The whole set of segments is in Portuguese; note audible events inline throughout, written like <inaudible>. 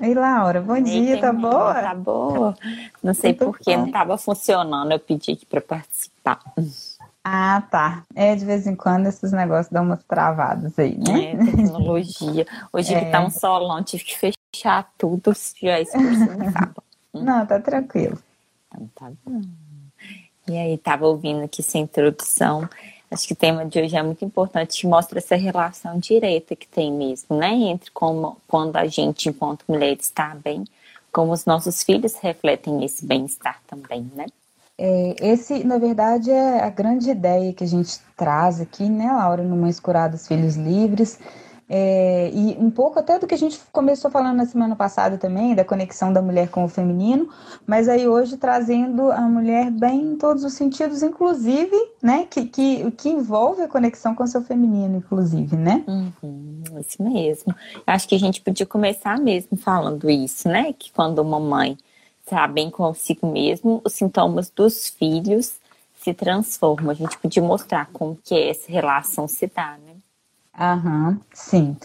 Ei, Laura, bom dia, tá boa? Tá boa. Não sei por que não estava funcionando, eu pedi aqui para participar. Ah, tá. É, de vez em quando esses negócios dão umas travadas aí, né? É, tecnologia. Hoje <laughs> é. que tá um solão, tive que fechar tudo, já isso por cima Não, tá tranquilo. Então tá bom. E aí, tava ouvindo aqui essa introdução. Acho que o tema de hoje é muito importante, mostra essa relação direta que tem mesmo, né? Entre como, quando a gente, enquanto mulher, está bem, como os nossos filhos refletem esse bem-estar também, né? É, esse, na verdade, é a grande ideia que a gente traz aqui, né, Laura, no Mães Curadas Filhos Livres, é, e um pouco até do que a gente começou falando na semana passada também, da conexão da mulher com o feminino, mas aí hoje trazendo a mulher bem em todos os sentidos, inclusive, né, que, que, que envolve a conexão com o seu feminino, inclusive, né? Uhum, isso mesmo. Acho que a gente podia começar mesmo falando isso, né, que quando uma mãe está bem consigo mesmo, os sintomas dos filhos se transformam. A gente podia mostrar como que essa relação se dá, né? Aham, sim.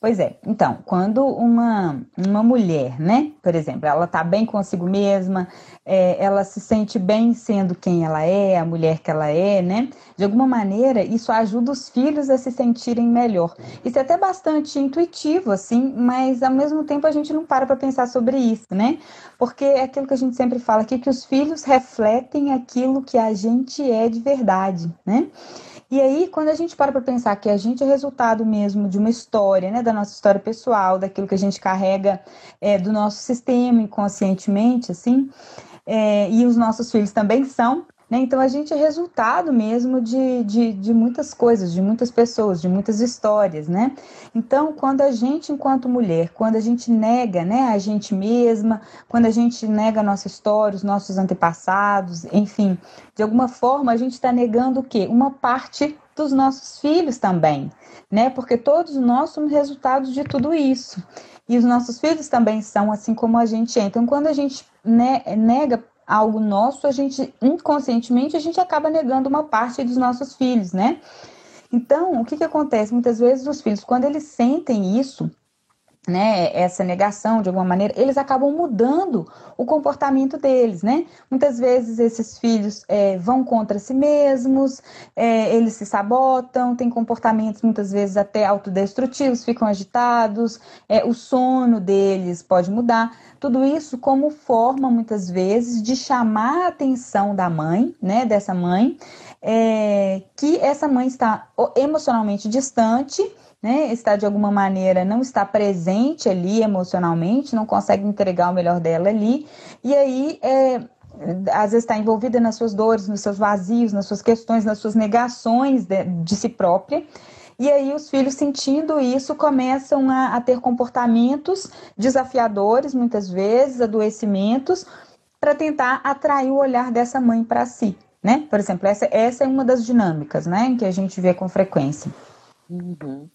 Pois é, então, quando uma, uma mulher, né, por exemplo, ela tá bem consigo mesma, é, ela se sente bem sendo quem ela é, a mulher que ela é, né, de alguma maneira isso ajuda os filhos a se sentirem melhor. Isso é até bastante intuitivo, assim, mas ao mesmo tempo a gente não para para pensar sobre isso, né, porque é aquilo que a gente sempre fala aqui, que os filhos refletem aquilo que a gente é de verdade, né. E aí, quando a gente para para pensar que a gente é resultado mesmo de uma história, né, da nossa história pessoal, daquilo que a gente carrega é, do nosso sistema inconscientemente, assim, é, e os nossos filhos também são, né? Então a gente é resultado mesmo de, de, de, muitas coisas, de muitas pessoas, de muitas histórias, né? Então, quando a gente, enquanto mulher, quando a gente nega né, a gente mesma, quando a gente nega a nossa história, os nossos antepassados, enfim, de alguma forma a gente está negando o quê? Uma parte dos nossos filhos também, né? Porque todos nós somos resultados de tudo isso. E os nossos filhos também são assim como a gente é. Então, quando a gente nega algo nosso, a gente inconscientemente a gente acaba negando uma parte dos nossos filhos, né? Então, o que, que acontece? Muitas vezes os filhos, quando eles sentem isso, né, essa negação de alguma maneira, eles acabam mudando o comportamento deles, né? Muitas vezes esses filhos é, vão contra si mesmos, é, eles se sabotam, têm comportamentos muitas vezes até autodestrutivos, ficam agitados, é, o sono deles pode mudar. Tudo isso como forma muitas vezes de chamar a atenção da mãe, né, dessa mãe, é, que essa mãe está emocionalmente distante né, está de alguma maneira, não está presente ali emocionalmente, não consegue entregar o melhor dela ali, e aí é, às vezes está envolvida nas suas dores, nos seus vazios, nas suas questões, nas suas negações de, de si própria. E aí os filhos sentindo isso começam a, a ter comportamentos desafiadores, muitas vezes, adoecimentos, para tentar atrair o olhar dessa mãe para si, né? Por exemplo, essa, essa é uma das dinâmicas, né, que a gente vê com frequência. Uhum.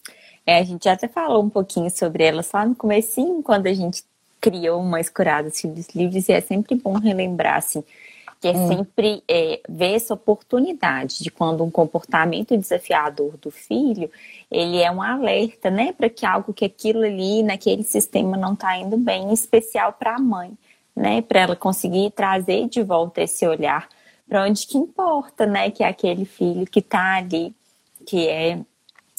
É, a gente já até falou um pouquinho sobre elas lá no comecinho, quando a gente criou uma Escurada Filhos Livres, e é sempre bom relembrar, assim, que é hum. sempre é, ver essa oportunidade de quando um comportamento desafiador do filho, ele é um alerta, né, para que algo que aquilo ali, naquele sistema não está indo bem, em especial para a mãe, né, para ela conseguir trazer de volta esse olhar para onde que importa, né, que é aquele filho que está ali, que é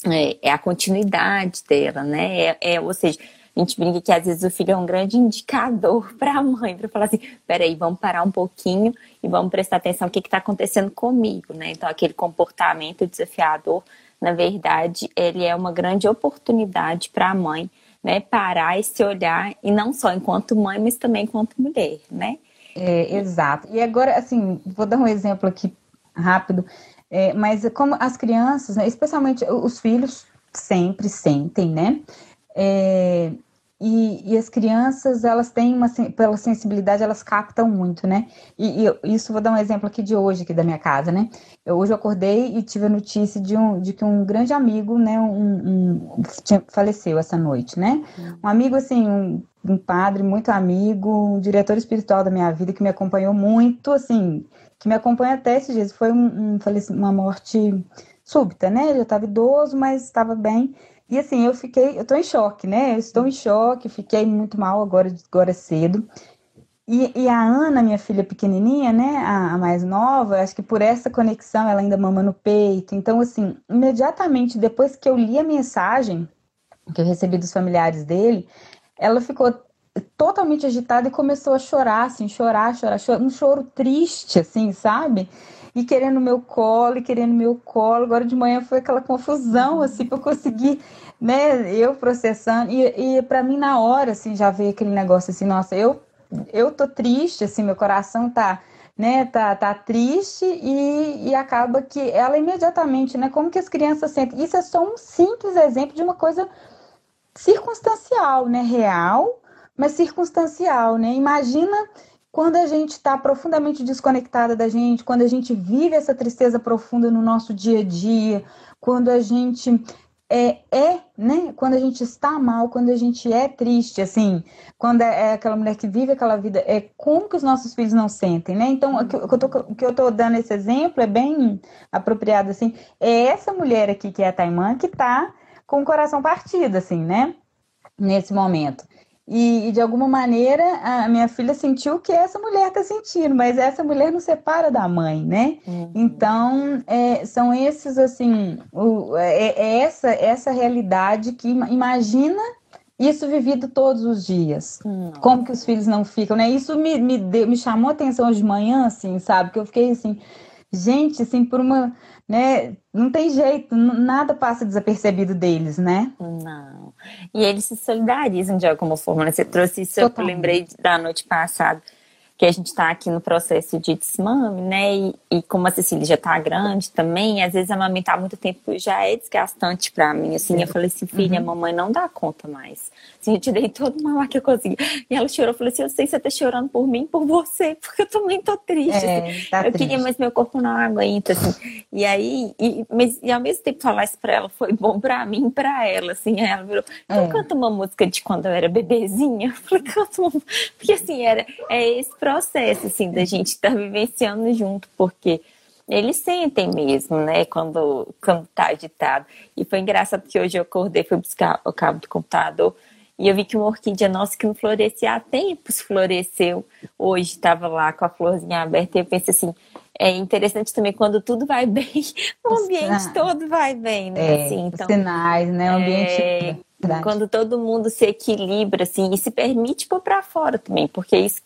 é, é, a continuidade dela, né? É, é, ou seja, a gente brinca que às vezes o filho é um grande indicador <laughs> para a mãe, para falar assim: peraí, vamos parar um pouquinho e vamos prestar atenção no que está acontecendo comigo, né? Então, aquele comportamento desafiador, na verdade, ele é uma grande oportunidade para a mãe, né? Parar e se olhar, e não só enquanto mãe, mas também enquanto mulher, né? É, exato. E agora, assim, vou dar um exemplo aqui rápido. É, mas como as crianças, né, especialmente os filhos, sempre sentem, né? É, e, e, as crianças, elas têm uma, pela sensibilidade, elas captam muito, né? E, e, isso, vou dar um exemplo aqui de hoje, aqui da minha casa, né? Eu, hoje eu acordei e tive a notícia de, um, de que um grande amigo, né, um, um tinha, faleceu essa noite, né? Um amigo, assim, um, um padre muito amigo, um diretor espiritual da minha vida, que me acompanhou muito, assim, que me acompanha até esses dias. Foi um, um, uma morte súbita, né? Ele já estava idoso, mas estava bem. E assim, eu fiquei, eu tô em choque, né? Eu estou em choque, fiquei muito mal agora, agora cedo. E, e a Ana, minha filha pequenininha, né, a, a, mais nova, acho que por essa conexão ela ainda mama no peito. Então, assim, imediatamente depois que eu li a mensagem que eu recebi dos familiares dele, ela ficou totalmente agitada e começou a chorar, assim, chorar, chorar, chorar, um choro triste, assim, sabe? E querendo meu colo, e querendo meu colo. Agora de manhã foi aquela confusão, assim, para conseguir, né, eu processando. E, e para mim, na hora, assim, já veio aquele negócio assim, nossa, eu, eu tô triste, assim, meu coração tá, né, tá, tá triste e, e acaba que ela imediatamente, né, como que as crianças sentem. Isso é só um simples exemplo de uma coisa circunstancial, né, real, mas circunstancial, né? Imagina quando a gente está profundamente desconectada da gente, quando a gente vive essa tristeza profunda no nosso dia a dia, quando a gente é, é, né? Quando a gente está mal, quando a gente é triste, assim, quando é, é aquela mulher que vive aquela vida, é como que os nossos filhos não sentem, né? Então, o que, eu tô, o que eu tô dando esse exemplo é bem apropriado, assim, é essa mulher aqui que é a Taimã que tá com o coração partido, assim, né? Nesse momento. E, e, de alguma maneira a minha filha sentiu o que essa mulher está sentindo, mas essa mulher não separa da mãe, né? Uhum. Então é, são esses assim, o, é, é, essa essa realidade que imagina isso vivido todos os dias. Uhum. Como que os filhos não ficam, né? Isso me, me, deu, me chamou a atenção hoje de manhã, assim, sabe? Que eu fiquei assim, gente, assim, por uma né? Não tem jeito, nada passa desapercebido deles, né? Não. E eles se solidarizam de alguma forma. Né? Você trouxe isso, Totalmente. eu lembrei da noite passada que a gente está aqui no processo de desmame, né? E, e, como a Cecília já está grande também, às vezes amamentar muito tempo já é desgastante para mim. Assim, eu falei assim, filha, uhum. mamãe não dá conta mais. Assim, eu te dei todo o mamar que eu consegui. E ela chorou, eu falei assim, eu sei que você tá chorando por mim, por você, <laughs> porque eu também tô triste. É, assim. tá eu triste. queria, mas meu corpo não aguenta, assim. E aí, e, mas, e ao mesmo tempo falar isso para ela foi bom para mim e para ela, assim. Aí ela virou, então é. canta uma música de quando eu era bebezinha. <laughs> Eu falei, canta uma Porque assim, era, é esse processo processo, assim, da gente estar tá vivenciando junto, porque eles sentem mesmo, né, quando, quando tá agitado. E foi engraçado que hoje eu acordei, fui buscar o cabo do computador e eu vi que uma orquídea nossa que não florescia há tempos floresceu. Hoje estava lá com a florzinha aberta e eu pensei assim, é interessante também quando tudo vai bem, <laughs> o ambiente todo vai bem, né? É, assim, então, sinais, né? O ambiente. É, quando todo mundo se equilibra, assim, e se permite pôr para fora também, porque isso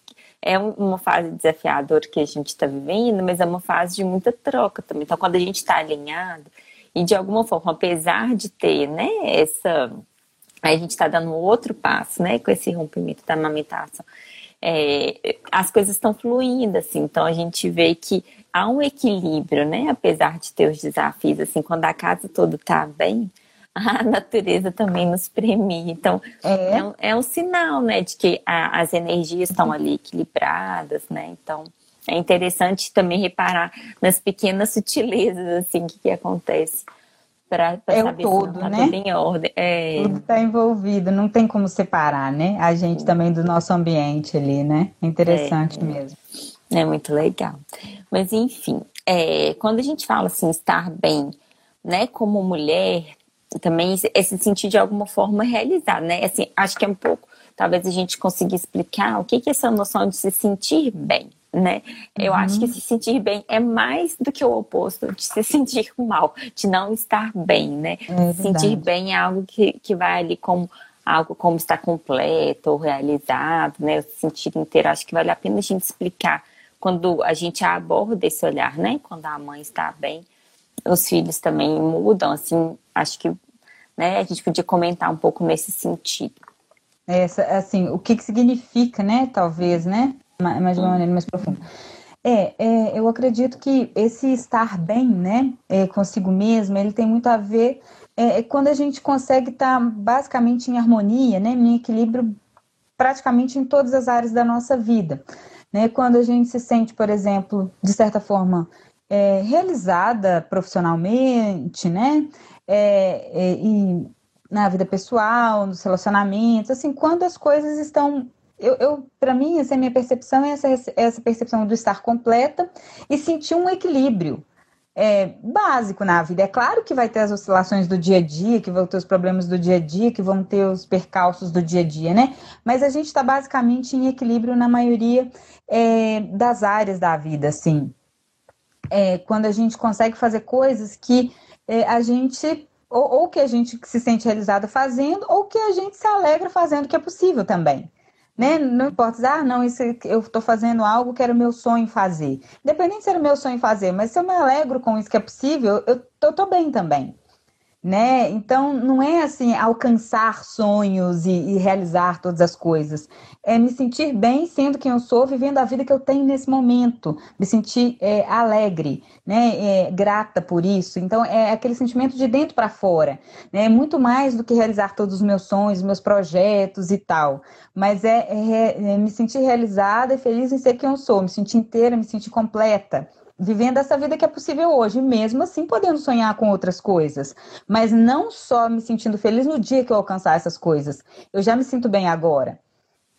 é uma fase desafiadora que a gente está vivendo, mas é uma fase de muita troca também. Então, quando a gente está alinhado, e de alguma forma, apesar de ter, né, essa. A gente está dando outro passo, né, com esse rompimento da amamentação. É, as coisas estão fluindo, assim, então a gente vê que há um equilíbrio, né, apesar de ter os desafios, assim, quando a casa toda está bem, <laughs> a natureza também nos premia. Então, é, é, um, é um sinal, né, de que a, as energias estão ali equilibradas, né? Então, é interessante também reparar nas pequenas sutilezas, assim, que, que acontece para é saber o todo, tá né? tudo em ordem. É... Tudo está envolvido, não tem como separar, né? A gente Sim. também do nosso ambiente ali, né? É interessante é, mesmo. É muito legal. Mas, enfim, é, quando a gente fala assim, estar bem, né, como mulher, também esse sentir de alguma forma realizar, né? Assim, acho que é um pouco, talvez a gente consiga explicar o que, que é essa noção de se sentir bem, né? Eu uhum. acho que se sentir bem é mais do que o oposto de se <laughs> sentir mal, de não estar bem, né? É sentir bem é algo que, que vai ali como algo como está completo ou realizado, né? O sentido inteiro. Acho que vale a pena a gente explicar quando a gente aborda esse olhar, né? Quando a mãe está bem, os filhos também mudam, assim, acho que né, a gente podia comentar um pouco nesse sentido. Essa, assim, o que, que significa, né? Talvez, né? Mas de uma maneira mais profunda. É, é, eu acredito que esse estar bem, né, é, consigo mesmo, ele tem muito a ver é, é quando a gente consegue estar tá basicamente em harmonia, né, em equilíbrio praticamente em todas as áreas da nossa vida. Né? Quando a gente se sente, por exemplo, de certa forma, é, realizada profissionalmente, né, é, é, e na vida pessoal, nos relacionamentos, assim, quando as coisas estão eu, eu para mim, essa é a minha percepção, é essa, essa percepção do estar completa e sentir um equilíbrio é, básico na vida. É claro que vai ter as oscilações do dia a dia, que vão ter os problemas do dia a dia, que vão ter os percalços do dia a dia, né? Mas a gente está basicamente em equilíbrio na maioria é, das áreas da vida, assim. É, quando a gente consegue fazer coisas que é, a gente ou, ou, que a gente se sente realizada fazendo, ou que a gente se alegra fazendo, que é possível também né? Não importa, ah, não, isso eu estou fazendo algo que era o meu sonho fazer. Independente se era o meu sonho fazer, mas se eu me alegro com isso que é possível, eu estou bem também né? Então não é assim alcançar sonhos e, e, realizar todas as coisas, é me sentir bem sendo quem eu sou, vivendo a vida que eu tenho nesse momento, me sentir é, alegre, né? É, grata por isso. Então é aquele sentimento de dentro para fora, né? É muito mais do que realizar todos os meus sonhos, meus projetos e tal, mas é, é, é me sentir realizada e feliz em ser quem eu sou, me sentir inteira, me sentir completa vivendo essa vida que é possível hoje, mesmo assim podendo sonhar com outras coisas, mas não só me sentindo feliz no dia que eu alcançar essas coisas, eu já me sinto bem agora.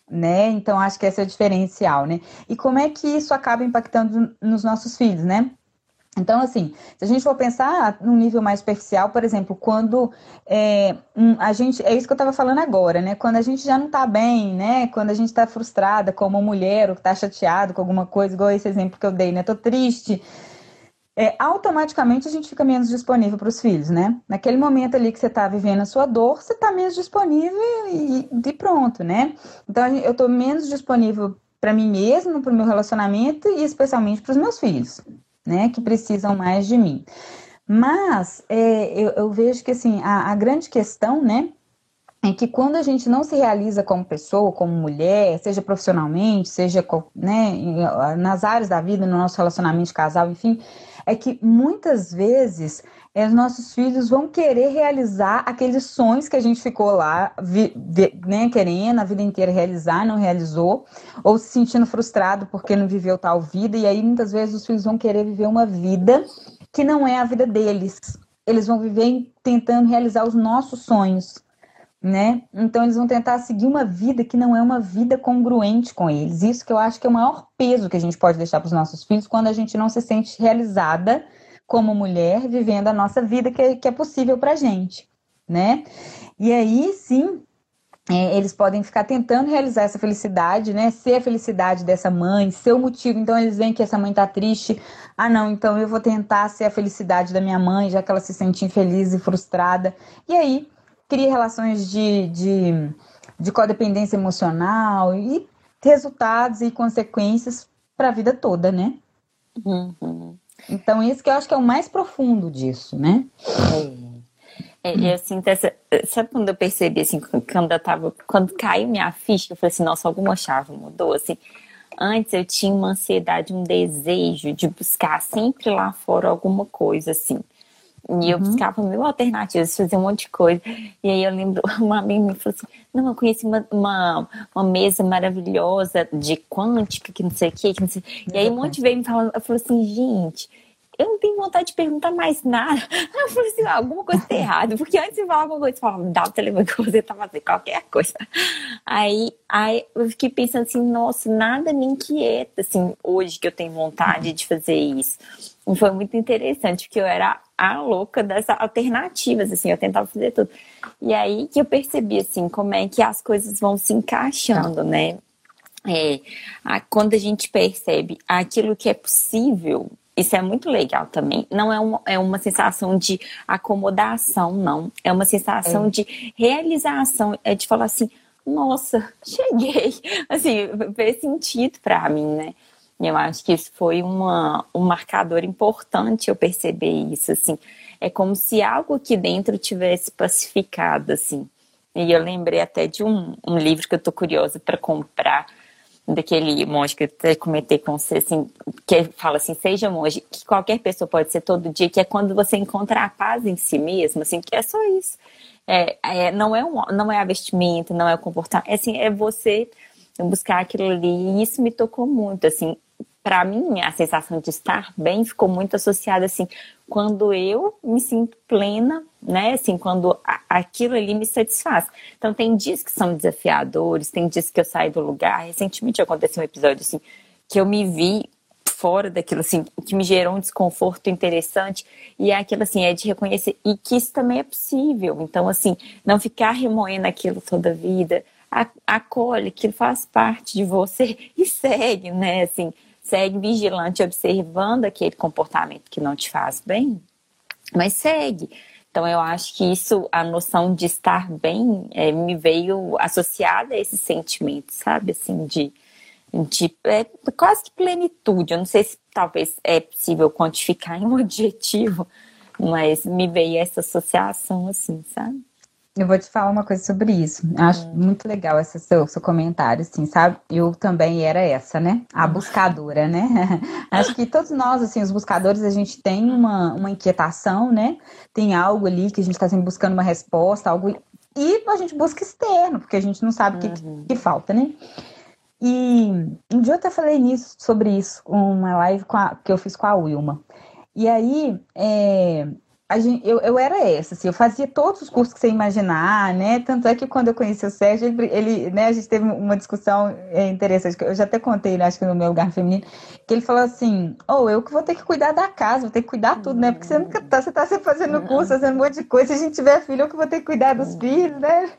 Né? Então acho que esse é o diferencial, né? E como é que isso acaba impactando nos nossos filhos, né? Então, assim, se a gente for pensar num nível mais superficial, por exemplo, quando é, a gente. É isso que eu estava falando agora, né? Quando a gente já não está bem, né? Quando a gente está frustrada como mulher, ou está chateado com alguma coisa, igual esse exemplo que eu dei, né? Tô triste. É, automaticamente a gente fica menos disponível para os filhos, né? Naquele momento ali que você está vivendo a sua dor, você está menos disponível e, e pronto, né? Então eu estou menos disponível para mim mesmo, para o meu relacionamento e especialmente para os meus filhos né, que precisam mais de mim. Mas é, eu, eu, vejo que assim, a, a grande questão, né, é que quando a gente não se realiza como pessoa, como mulher, seja profissionalmente, seja né, nas áreas da vida, no nosso relacionamento de casal, enfim, é que muitas vezes é, os nossos filhos vão querer realizar aqueles sonhos que a gente ficou lá vi, vi, né, querendo a vida inteira realizar, não realizou, ou se sentindo frustrado porque não viveu tal vida, e aí muitas vezes os filhos vão querer viver uma vida que não é a vida deles. Eles vão viver tentando realizar os nossos sonhos né? Então eles vão tentar seguir uma vida que não é uma vida congruente com eles. Isso que eu acho que é o maior peso que a gente pode deixar para os nossos filhos quando a gente não se sente realizada como mulher vivendo a nossa vida que é, que é possível para a gente, né? E aí sim é, eles podem ficar tentando realizar essa felicidade, né? Ser a felicidade dessa mãe, ser o motivo. Então eles veem que essa mãe tá triste. Ah, não, então eu vou tentar ser a felicidade da minha mãe, já que ela se sente infeliz e frustrada. E aí cria relações de, de, de codependência emocional e resultados e consequências para a vida toda, né? Uhum. Então, isso que eu acho que é o mais profundo disso, né? É. é eu sinto essa. Sabe quando eu percebi, assim, quando eu tava. Quando caiu minha ficha, eu falei assim, nossa, alguma chave mudou, assim. Antes eu tinha uma ansiedade, um desejo de buscar sempre lá fora alguma coisa, assim. E eu uhum. buscava mil alternativas, fazia um monte de coisa. E aí eu lembro, <laughs> uma amiga me falou assim: Não, eu conheci uma, uma, uma mesa maravilhosa de quântica, que não sei o quê, que não sei. E aí um monte veio me falando, eu falei assim: Gente, eu não tenho vontade de perguntar mais nada. <laughs> Eu falei assim: Alguma coisa tá errada. Porque antes de falar alguma coisa, você falava, dá o telefone que você tá fazendo, qualquer coisa. Aí, aí eu fiquei pensando assim: Nossa, nada me inquieta, assim, hoje que eu tenho vontade de fazer isso. Foi muito interessante, porque eu era a louca dessas alternativas, assim, eu tentava fazer tudo. E aí que eu percebi, assim, como é que as coisas vão se encaixando, né? É, a, quando a gente percebe aquilo que é possível, isso é muito legal também. Não é uma, é uma sensação de acomodação, não. É uma sensação é. de realização. É de falar assim, nossa, <laughs> cheguei. Assim, fez sentido para mim, né? Eu acho que isso foi uma, um marcador importante eu perceber isso, assim. É como se algo aqui dentro tivesse pacificado, assim. E eu lembrei até de um, um livro que eu tô curiosa para comprar, daquele monge que eu até comentei com você, assim, que fala assim, seja monge, que qualquer pessoa pode ser todo dia, que é quando você encontra a paz em si mesmo, assim, que é só isso. É, é, não, é um, não é a vestimenta, não é o comportamento, é, assim, é você buscar aquilo ali, e isso me tocou muito, assim, para mim, a sensação de estar bem ficou muito associada assim, quando eu me sinto plena, né? Assim, quando aquilo ali me satisfaz. Então, tem dias que são desafiadores, tem dias que eu saio do lugar. Recentemente aconteceu um episódio assim, que eu me vi fora daquilo, assim, que me gerou um desconforto interessante. E é aquilo, assim, é de reconhecer. E que isso também é possível. Então, assim, não ficar remoendo aquilo toda a vida. Acolhe, aquilo faz parte de você <laughs> e segue, né? Assim, segue vigilante observando aquele comportamento que não te faz bem, mas segue. Então eu acho que isso, a noção de estar bem, é, me veio associada a esse sentimento, sabe? Assim, de, de é, quase que plenitude. Eu não sei se talvez é possível quantificar em um <laughs> adjetivo, mas me veio essa associação, assim, sabe? Eu vou te falar uma coisa sobre isso. Acho hum. muito legal esse seu, seu comentário, assim, sabe? Eu também era essa, né? A hum. buscadora, né? <laughs> Acho que todos nós, assim, os buscadores, a gente tem uma, uma inquietação, né? Tem algo ali que a gente está sempre buscando uma resposta, algo. E a gente busca externo, porque a gente não sabe o que, uhum. que, que falta, né? E um dia eu até falei nisso, sobre isso, uma live a, que eu fiz com a Wilma. E aí, é, Gente, eu, eu era essa, assim, eu fazia todos os cursos que você imaginar, né? Tanto é que quando eu conheci o Sérgio, ele, ele né, a gente teve uma discussão é, interessante, que eu já até contei, né, acho que no meu lugar feminino, que ele falou assim, ou oh, eu que vou ter que cuidar da casa, vou ter que cuidar tudo, né? Porque você nunca tá, você tá sempre fazendo curso, fazendo um monte de coisa, se a gente tiver filho, eu que vou ter que cuidar dos filhos, né?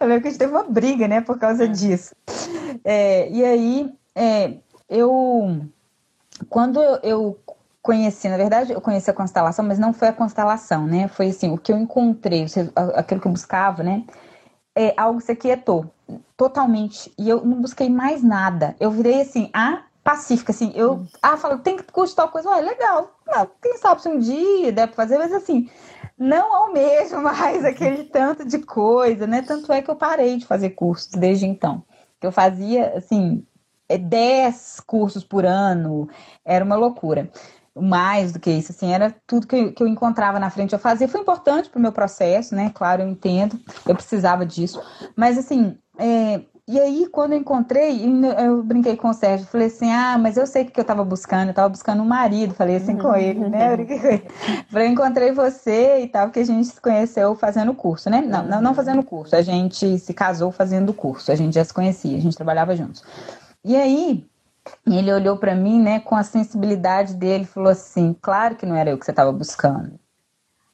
Eu lembro que a gente teve uma briga, né, por causa é. disso. É, e aí, é, eu quando eu, eu conheci, na verdade, eu conheci a constelação, mas não foi a constelação, né? Foi assim, o que eu encontrei, aquilo que eu buscava, né? É algo se aquietou totalmente. E eu não busquei mais nada. Eu virei assim, a pacífica, assim. Eu, hum. ah, falo, tem que curtir tal coisa. Olha, legal. Não, quem sabe se um dia deve fazer, mas assim, não almejo mais <laughs> aquele tanto de coisa, né? Tanto é que eu parei de fazer cursos desde então. Que eu fazia, assim, 10 cursos por ano, era uma loucura mais do que isso, assim, era tudo que eu, que eu encontrava na frente eu fazia. Foi importante para o meu processo, né? Claro, eu entendo, eu precisava disso. Mas, assim, é, e aí, quando eu encontrei, eu brinquei com o Sérgio, falei assim, ah, mas eu sei o que eu estava buscando, eu estava buscando um marido, falei assim com ele, né? Eu brinquei com ele. Falei, eu encontrei você e tal, que a gente se conheceu fazendo curso, né? Não, não, não fazendo curso, a gente se casou fazendo curso, a gente já se conhecia, a gente trabalhava juntos. E aí, ele olhou para mim, né, com a sensibilidade dele, falou assim: "Claro que não era eu que você estava buscando".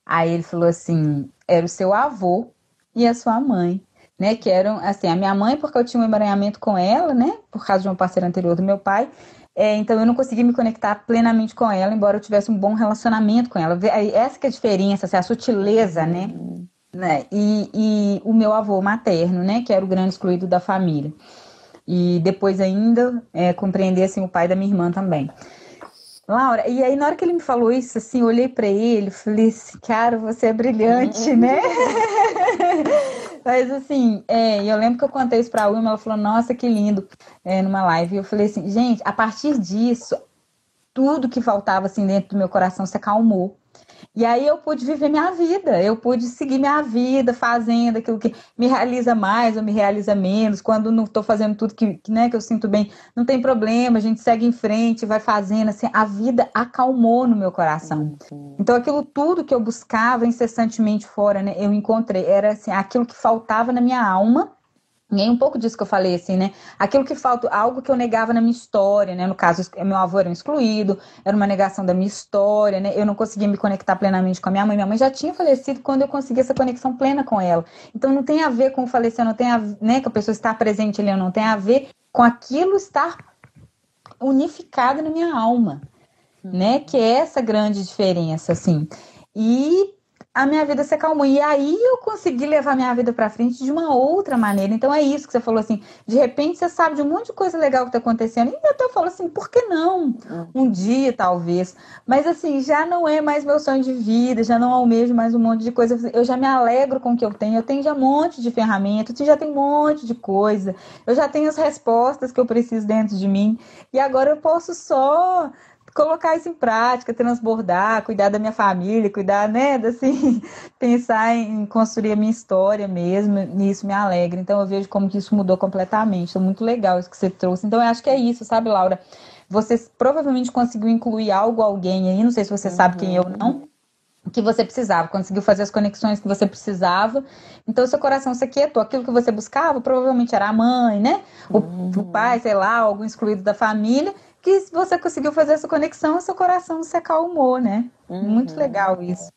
Aí ele falou assim: "Era o seu avô e a sua mãe, né, que eram assim, a minha mãe porque eu tinha um emaranhamento com ela, né, por causa de uma parceira anterior do meu pai, é, então eu não consegui me conectar plenamente com ela, embora eu tivesse um bom relacionamento com ela. Essa que é a diferença, assim, a sutileza, né? né? E, e o meu avô materno, né? Que era o grande excluído da família e depois ainda é, compreender assim o pai da minha irmã também. Laura, e aí na hora que ele me falou isso, assim, eu olhei para ele, falei assim, cara, você é brilhante, <laughs> né? <laughs> Mas assim, é, eu lembro que eu contei isso pra Wilma, ela falou, nossa, que lindo, é, numa live. E eu falei assim, gente, a partir disso, tudo que faltava assim dentro do meu coração se acalmou. E aí eu pude viver minha vida, eu pude seguir minha vida fazendo aquilo que me realiza mais ou me realiza menos. Quando não estou fazendo tudo que, né, que eu sinto bem, não tem problema, a gente segue em frente, vai fazendo. Assim, a vida acalmou no meu coração. Então aquilo tudo que eu buscava incessantemente fora, né, eu encontrei. Era assim, aquilo que faltava na minha alma e aí um pouco disso que eu falei, assim, né? Aquilo que falta, algo que eu negava na minha história, né? No caso, meu avô era um excluído, era uma negação da minha história, né? Eu não conseguia me conectar plenamente com a minha mãe. Minha mãe já tinha falecido quando eu consegui essa conexão plena com ela. Então não tem a ver com o falecer, não tem a ver, né? Que a pessoa estar presente ali, não tem a ver com aquilo estar unificado na minha alma. né? Que é essa grande diferença, assim. E a minha vida se acalmou. E aí eu consegui levar minha vida para frente de uma outra maneira. Então é isso que você falou assim. De repente você sabe de um monte de coisa legal que tá acontecendo. E até eu falo assim, por que não? Hum. Um dia, talvez. Mas assim, já não é mais meu sonho de vida, já não almejo mais um monte de coisa. Eu já me alegro com o que eu tenho. Eu tenho já um monte de ferramentas, eu já tenho um monte de coisa. Eu já tenho as respostas que eu preciso dentro de mim. E agora eu posso só colocar isso em prática, transbordar, cuidar da minha família, cuidar, né, assim, <laughs> pensar em construir a minha história mesmo, e isso me alegra. Então eu vejo como que isso mudou completamente. É muito legal isso que você trouxe. Então eu acho que é isso, sabe, Laura? Você provavelmente conseguiu incluir algo, alguém aí, não sei se você uhum. sabe quem eu não, que você precisava, conseguiu fazer as conexões que você precisava. Então, seu coração se aquietou. Aquilo que você buscava provavelmente era a mãe, né? O, uhum. o pai, sei lá, algum excluído da família que você conseguiu fazer essa conexão, seu coração se acalmou, né? Uhum. Muito legal isso.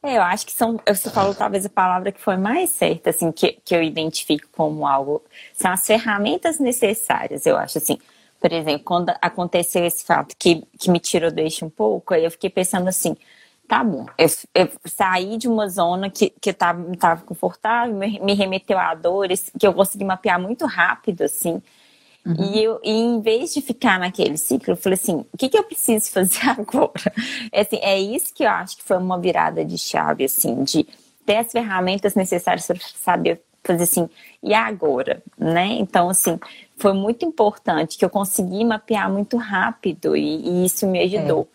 É, eu acho que são, você falou talvez a palavra que foi mais certa, assim, que, que eu identifico como algo, são as ferramentas necessárias, eu acho, assim. Por exemplo, quando aconteceu esse fato que, que me tirou do eixo um pouco, aí eu fiquei pensando assim, tá bom, eu, eu saí de uma zona que, que estava tava confortável, me, me remeteu a dores, que eu consegui mapear muito rápido, assim, Uhum. E, eu, e em vez de ficar naquele ciclo, eu falei assim: o que, que eu preciso fazer <laughs> agora? É, assim, é isso que eu acho que foi uma virada de chave, assim, de ter as ferramentas necessárias para saber fazer assim, e agora, né? Então, assim, foi muito importante que eu consegui mapear muito rápido e, e isso me ajudou.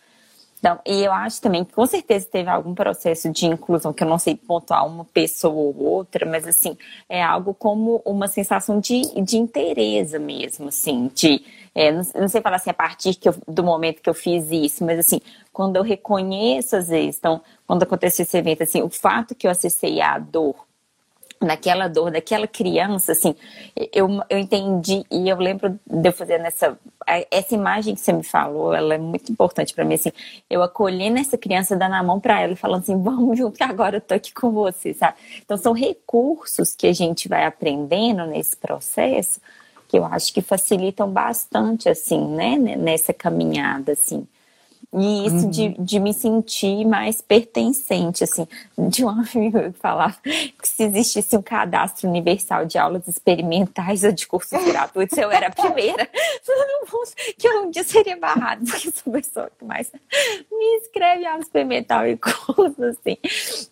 Então, e eu acho também que com certeza teve algum processo de inclusão, que eu não sei pontuar uma pessoa ou outra, mas assim, é algo como uma sensação de, de interesse mesmo, assim, de. É, não, não, sei falar assim, a partir eu, do momento que eu fiz isso, mas assim, quando eu reconheço às vezes, então, quando aconteceu esse evento, assim, o fato que eu acessei a dor naquela dor daquela criança, assim, eu, eu entendi e eu lembro de eu fazer nessa essa imagem que você me falou, ela é muito importante para mim, assim, eu acolhendo essa criança, dando a mão para ela e falando assim, vamos junto agora eu tô aqui com você, sabe? Então são recursos que a gente vai aprendendo nesse processo que eu acho que facilitam bastante, assim, né, nessa caminhada, assim. E isso uhum. de, de me sentir mais pertencente, assim, de um amigo que falava que se existisse um cadastro universal de aulas experimentais ou de cursos gratuitos, eu era a primeira. que eu um dia seria barrado, porque sou a pessoa que mais me inscreve em aula experimental e cursos, assim.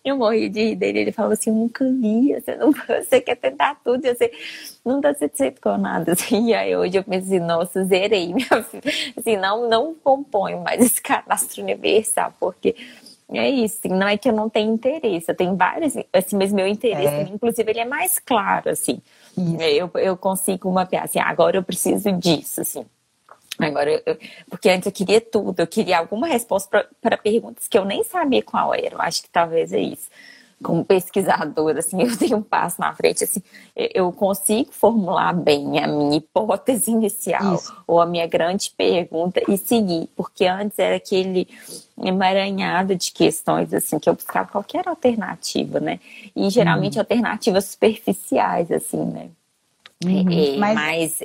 Eu morri de rir dele, ele falou assim, eu nunca vi, você, não, <laughs> você quer tentar tudo, e você não dá satisfeito com nada, <laughs> assim. E aí hoje eu pensei, nossa, zerei. <laughs> Assim, não, não componho mais esse cadastro universal, porque é isso, assim, não é que eu não tenho interesse, eu tenho vários, assim, mas meu interesse, é. inclusive, ele é mais claro, assim. Eu, eu consigo mapear, assim, agora eu preciso disso, assim. Agora, eu, porque antes eu queria tudo, eu queria alguma resposta para perguntas que eu nem sabia qual era. Eu acho que talvez é isso como pesquisadora, assim, <laughs> eu tenho um passo na frente, assim, eu consigo formular bem a minha hipótese inicial Isso. ou a minha grande pergunta e seguir, porque antes era aquele emaranhado de questões, assim, que eu buscava qualquer alternativa, né? E geralmente hum. alternativas superficiais, assim, né? Uhum, é, mas... mais,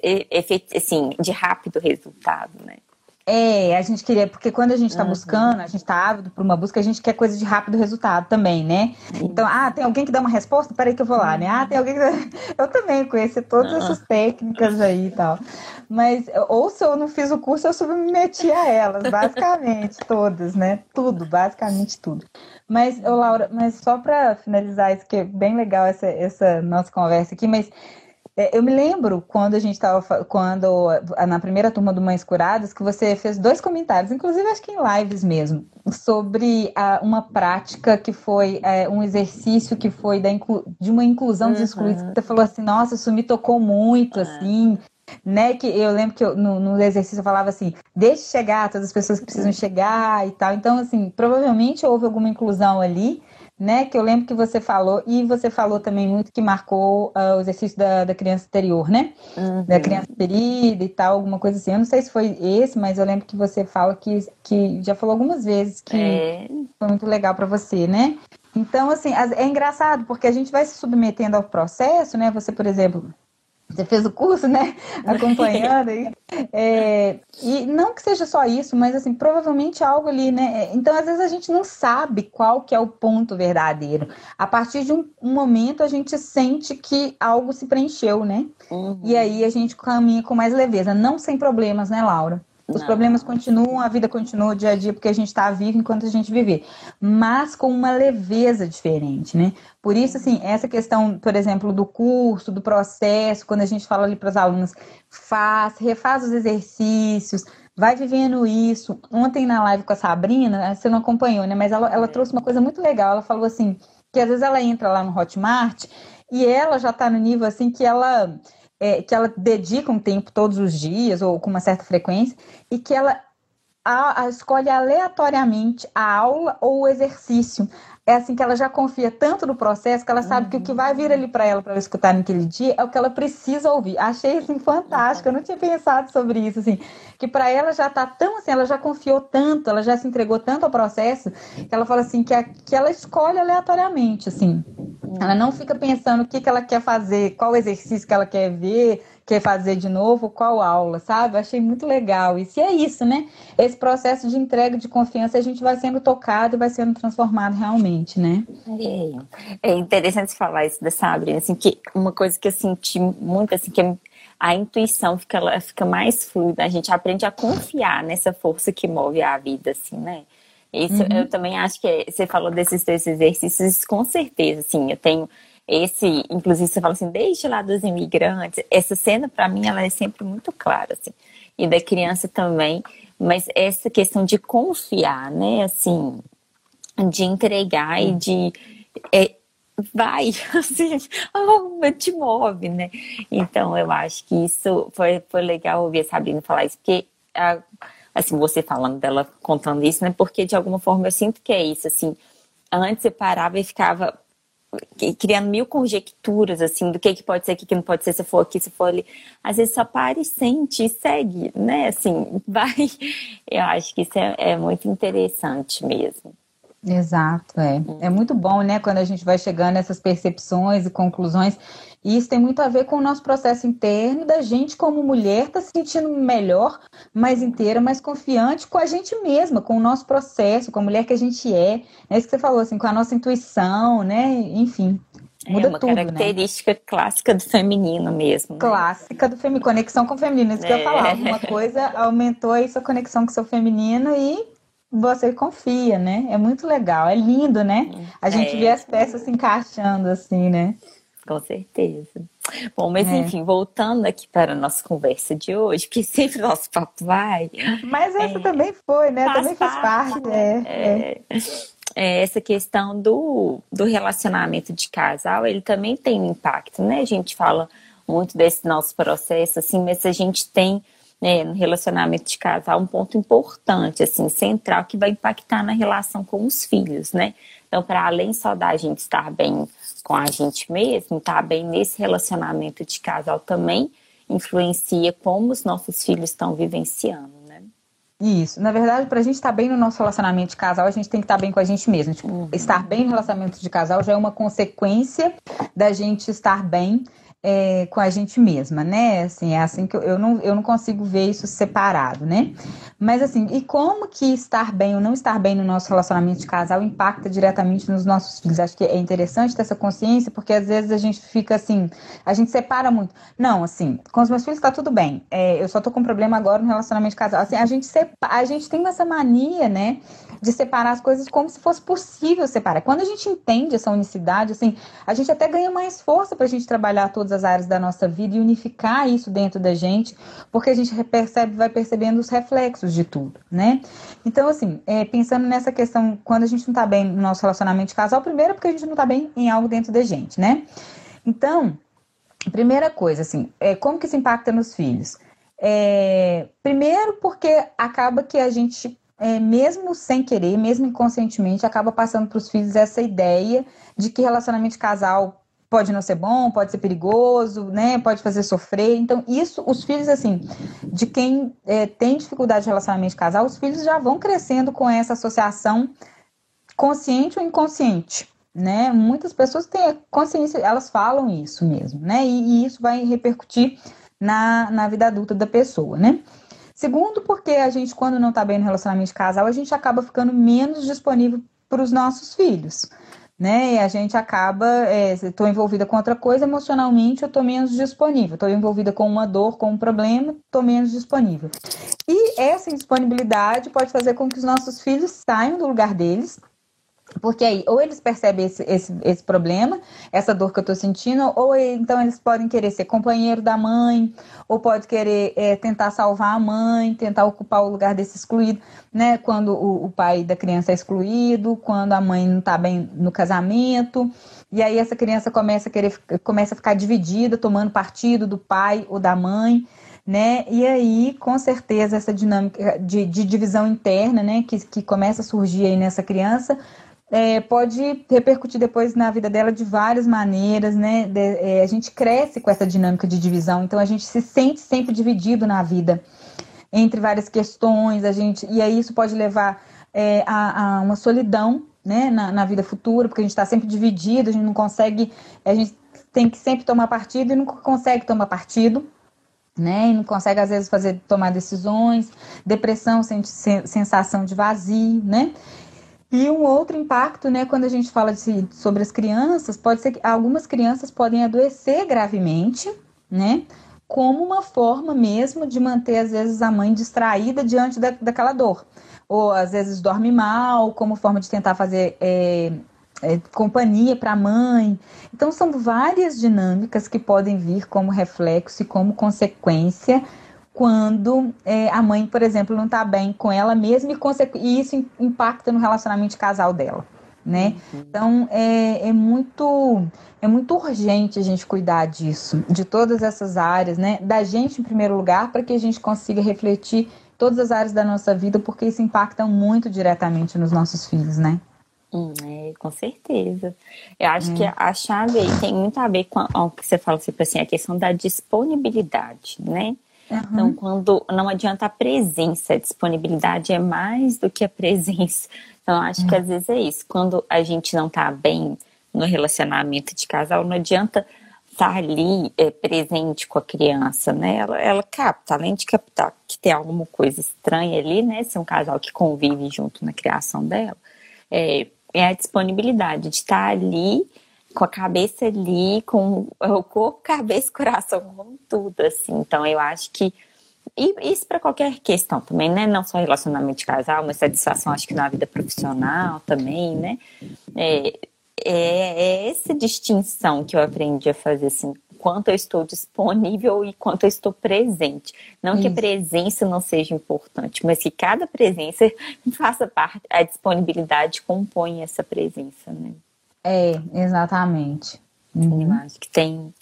assim, de rápido resultado, né? É, a gente queria, porque quando a gente está uhum. buscando, a gente está ávido por uma busca, a gente quer coisa de rápido resultado também, né? Uhum. Então, ah, tem alguém que dá uma resposta? Peraí que eu vou lá, né? Ah, tem alguém que. <laughs> Eu também conheci todas uhum. essas técnicas aí e tal. Mas, ou se eu não fiz o curso, eu submeti a elas, basicamente, <laughs> todas, né? Tudo, basicamente tudo. Mas, ô, Laura, mas só para finalizar isso, que é bem legal essa, essa nossa conversa aqui, mas eu me lembro quando a gente estava quando na primeira turma do Mães Curadas que você fez dois comentários, inclusive acho que em lives mesmo, sobre a, uma prática que foi é, um exercício que foi da de uma inclusão uhum. dos excluídos. Você falou assim, nossa, isso me tocou muito, uhum. assim, né? Que eu lembro que eu, no, no, exercício eu falava assim, deixe chegar todas as pessoas que precisam uhum. chegar e tal. Então, assim, provavelmente houve alguma inclusão ali né? Que eu lembro que você falou, e você falou também muito que marcou uh, o exercício da, da criança interior, né? Uhum. Da criança ferida e tal, alguma coisa assim. Eu não sei se foi esse, mas eu lembro que você fala que, que já falou algumas vezes que é. foi muito legal para você, né? Então, assim, é engraçado, porque a gente vai se submetendo ao processo, né? Você, por exemplo, você fez o curso, né? <laughs> Acompanhando aí. É, e não que seja só isso, mas assim, provavelmente algo ali, né? Então, às vezes, a gente não sabe qual que é o ponto verdadeiro. A partir de um, um momento, a gente sente que algo se preencheu, né? Uhum. E aí a gente caminha com mais leveza, não sem problemas, né, Laura? Os não. problemas continuam, a vida continua o dia a dia porque a gente está vivo enquanto a gente viver, mas com uma leveza diferente, né? Por isso, assim, essa questão, por exemplo, do curso, do processo, quando a gente fala ali para os alunos, faz, refaz os exercícios, vai vivendo isso. Ontem na live com a Sabrina, você não acompanhou, né? Mas ela, ela trouxe uma coisa muito legal. Ela falou assim, que às vezes ela entra lá no Hotmart e ela já está no nível assim que ela é, que ela dedica um tempo todos os dias ou com uma certa frequência e que ela a, a escolhe aleatoriamente a aula ou o exercício é assim que ela já confia tanto no processo que ela sabe uhum. que o que vai vir ali para ela para ela escutar naquele dia é o que ela precisa ouvir. Achei assim fantástico, eu não tinha pensado sobre isso assim, que para ela já tá tão assim, ela já confiou tanto, ela já se entregou tanto ao processo, que ela fala assim que, a, que ela escolhe aleatoriamente assim. Ela não fica pensando o que, que ela quer fazer, qual exercício que ela quer ver, quer fazer de novo, qual aula, sabe? achei muito legal. E é isso, né? Esse processo de entrega de confiança, a gente vai sendo tocado e vai sendo transformado realmente, né? É, é interessante falar isso da Sabrina, assim, que uma coisa que eu senti muito, assim, que a intuição fica, fica mais fluida, a gente aprende a confiar nessa força que move a vida, assim, né? Isso uhum. eu também acho que é, você falou desses dois exercícios, com certeza, assim, eu tenho esse, inclusive você fala assim, desde lá dos imigrantes, essa cena para mim ela é sempre muito clara, assim, e da criança também, mas essa questão de confiar, né, assim, de entregar e de é, vai, <laughs> assim, te move, né? Então eu acho que isso foi, foi legal ouvir a Sabrina falar isso, porque a, assim, você falando dela contando isso, né? Porque de alguma forma eu sinto que é isso, assim, antes eu parava e ficava criando mil conjecturas, assim, do que, que pode ser, o que, que não pode ser, se for aqui, se for ali. Às vezes só para e sente e segue, né? Assim, <laughs> vai. Eu acho que isso é, é muito interessante mesmo. Exato, é. É muito bom, né, quando a gente vai chegando nessas percepções e conclusões. E isso tem muito a ver com o nosso processo interno da gente, como mulher, tá se sentindo melhor, mais inteira, mais confiante com a gente mesma, com o nosso processo, com a mulher que a gente é. É isso que você falou, assim, com a nossa intuição, né? Enfim. Muda é uma tudo, né? característica né? clássica do feminino mesmo. Né? Clássica do feminino, conexão com o feminino. Isso é. que eu ia falar. É. Alguma coisa aumentou aí sua conexão com o seu feminino e você confia, né? É muito legal, é lindo, né? A gente é. vê as peças se encaixando assim, né? Com certeza. Bom, mas é. enfim, voltando aqui para a nossa conversa de hoje, que sempre o nosso papo vai. Mas essa é, também foi, né? Faz também faz parte. parte né? é, é. é, essa questão do, do relacionamento de casal, ele também tem um impacto, né? A gente fala muito desse nosso processo, assim, mas a gente tem né, no relacionamento de casal um ponto importante, assim, central, que vai impactar na relação com os filhos, né? Então, para além só da gente estar bem com a gente mesmo, estar bem nesse relacionamento de casal também influencia como os nossos filhos estão vivenciando, né? Isso. Na verdade, para a gente estar bem no nosso relacionamento de casal, a gente tem que estar bem com a gente mesmo. Tipo, uhum. estar bem no relacionamento de casal já é uma consequência da gente estar bem é, com a gente mesma, né? Assim, é assim que eu, eu, não, eu não consigo ver isso separado, né? Mas assim, e como que estar bem ou não estar bem no nosso relacionamento de casal impacta diretamente nos nossos filhos? Acho que é interessante ter essa consciência, porque às vezes a gente fica assim, a gente separa muito. Não, assim, com os meus filhos tá tudo bem. É, eu só tô com problema agora no relacionamento de casal. Assim, a gente separa, a gente tem essa mania, né? De separar as coisas como se fosse possível separar. Quando a gente entende essa unicidade, assim, a gente até ganha mais força pra gente trabalhar todas as áreas da nossa vida e unificar isso dentro da gente, porque a gente percebe, vai percebendo os reflexos de tudo, né? Então, assim, é, pensando nessa questão, quando a gente não está bem no nosso relacionamento de casal, primeiro porque a gente não está bem em algo dentro da gente, né? Então, primeira coisa, assim, é, como que isso impacta nos filhos? É, primeiro porque acaba que a gente é, mesmo sem querer, mesmo inconscientemente, acaba passando para os filhos essa ideia de que relacionamento de casal pode não ser bom, pode ser perigoso, né? Pode fazer sofrer. Então, isso, os filhos, assim, de quem é, tem dificuldade de relacionamento de casal, os filhos já vão crescendo com essa associação consciente ou inconsciente, né? Muitas pessoas têm consciência, elas falam isso mesmo, né? E, e isso vai repercutir na, na vida adulta da pessoa, né? Segundo, porque a gente, quando não está bem no relacionamento de casal, a gente acaba ficando menos disponível para os nossos filhos, né? E a gente acaba, estou é, envolvida com outra coisa, emocionalmente eu estou menos disponível. Estou envolvida com uma dor, com um problema, estou menos disponível. E essa indisponibilidade pode fazer com que os nossos filhos saiam do lugar deles porque aí, ou eles percebem esse, esse, esse problema, essa dor que eu estou sentindo, ou então eles podem querer ser companheiro da mãe, ou pode querer é, tentar salvar a mãe, tentar ocupar o lugar desse excluído, né? Quando o, o pai da criança é excluído, quando a mãe não está bem no casamento, e aí essa criança começa a querer, começa a ficar dividida, tomando partido do pai ou da mãe né? E aí, com certeza, essa dinâmica de, de divisão interna, né, que, que começa a surgir aí nessa criança, é, pode repercutir depois na vida dela de várias maneiras, né? De, é, a gente cresce com essa dinâmica de divisão, então a gente se sente sempre dividido na vida entre várias questões, a gente e aí isso pode levar é, a, a, uma solidão, né? Na, na vida futura, porque a gente está sempre dividido, a gente não consegue, a gente tem que sempre tomar partido e não consegue tomar partido né? E não consegue às vezes fazer tomar decisões, depressão, sensação de vazio, né? E um outro impacto, né, quando a gente fala de, sobre as crianças, pode ser que algumas crianças podem adoecer gravemente, né, como uma forma mesmo de manter, às vezes, a mãe distraída diante da, daquela dor. Ou, às vezes, dorme mal, como forma de tentar fazer é, é, companhia para a mãe. Então, são várias dinâmicas que podem vir como reflexo e como consequência quando é, a mãe, por exemplo, não está bem com ela mesma e, e, isso impacta no relacionamento de casal dela, né? Uhum. Então é, é, muito é muito urgente a gente cuidar disso, de todas essas áreas, né? Da gente em primeiro lugar, para que a gente consiga refletir todas as áreas da nossa vida, porque isso impacta muito diretamente nos nossos filhos, né? Hum, é, com certeza. Eu acho hum. que a chave aí tem muito a ver com o que você fala, tipo assim, a questão da disponibilidade, né? Uhum. Então, quando não adianta a presença, a disponibilidade é mais do que a presença. Então, acho uhum. que às vezes é isso. Quando a gente não está bem no relacionamento de casal, não adianta estar tá ali é, presente com a criança, né? Ela, ela capta, além de captar que tem alguma coisa estranha ali, né? Se é um casal que convive junto na criação dela, é, é a disponibilidade de estar tá ali com a cabeça ali, com o corpo, cabeça, <laughs> coração, com tudo, assim. Então, eu acho que. E isso para qualquer questão também, né? Não só relacionamento de casal, mas satisfação, acho que na vida profissional também, né? É, é, é essa distinção que eu aprendi a fazer, assim, quanto eu estou disponível e quanto eu estou presente. Não Isso. que a presença não seja importante, mas que cada presença <laughs> faça parte, a disponibilidade compõe essa presença, né? É, exatamente. Uhum. Eu acho que tem.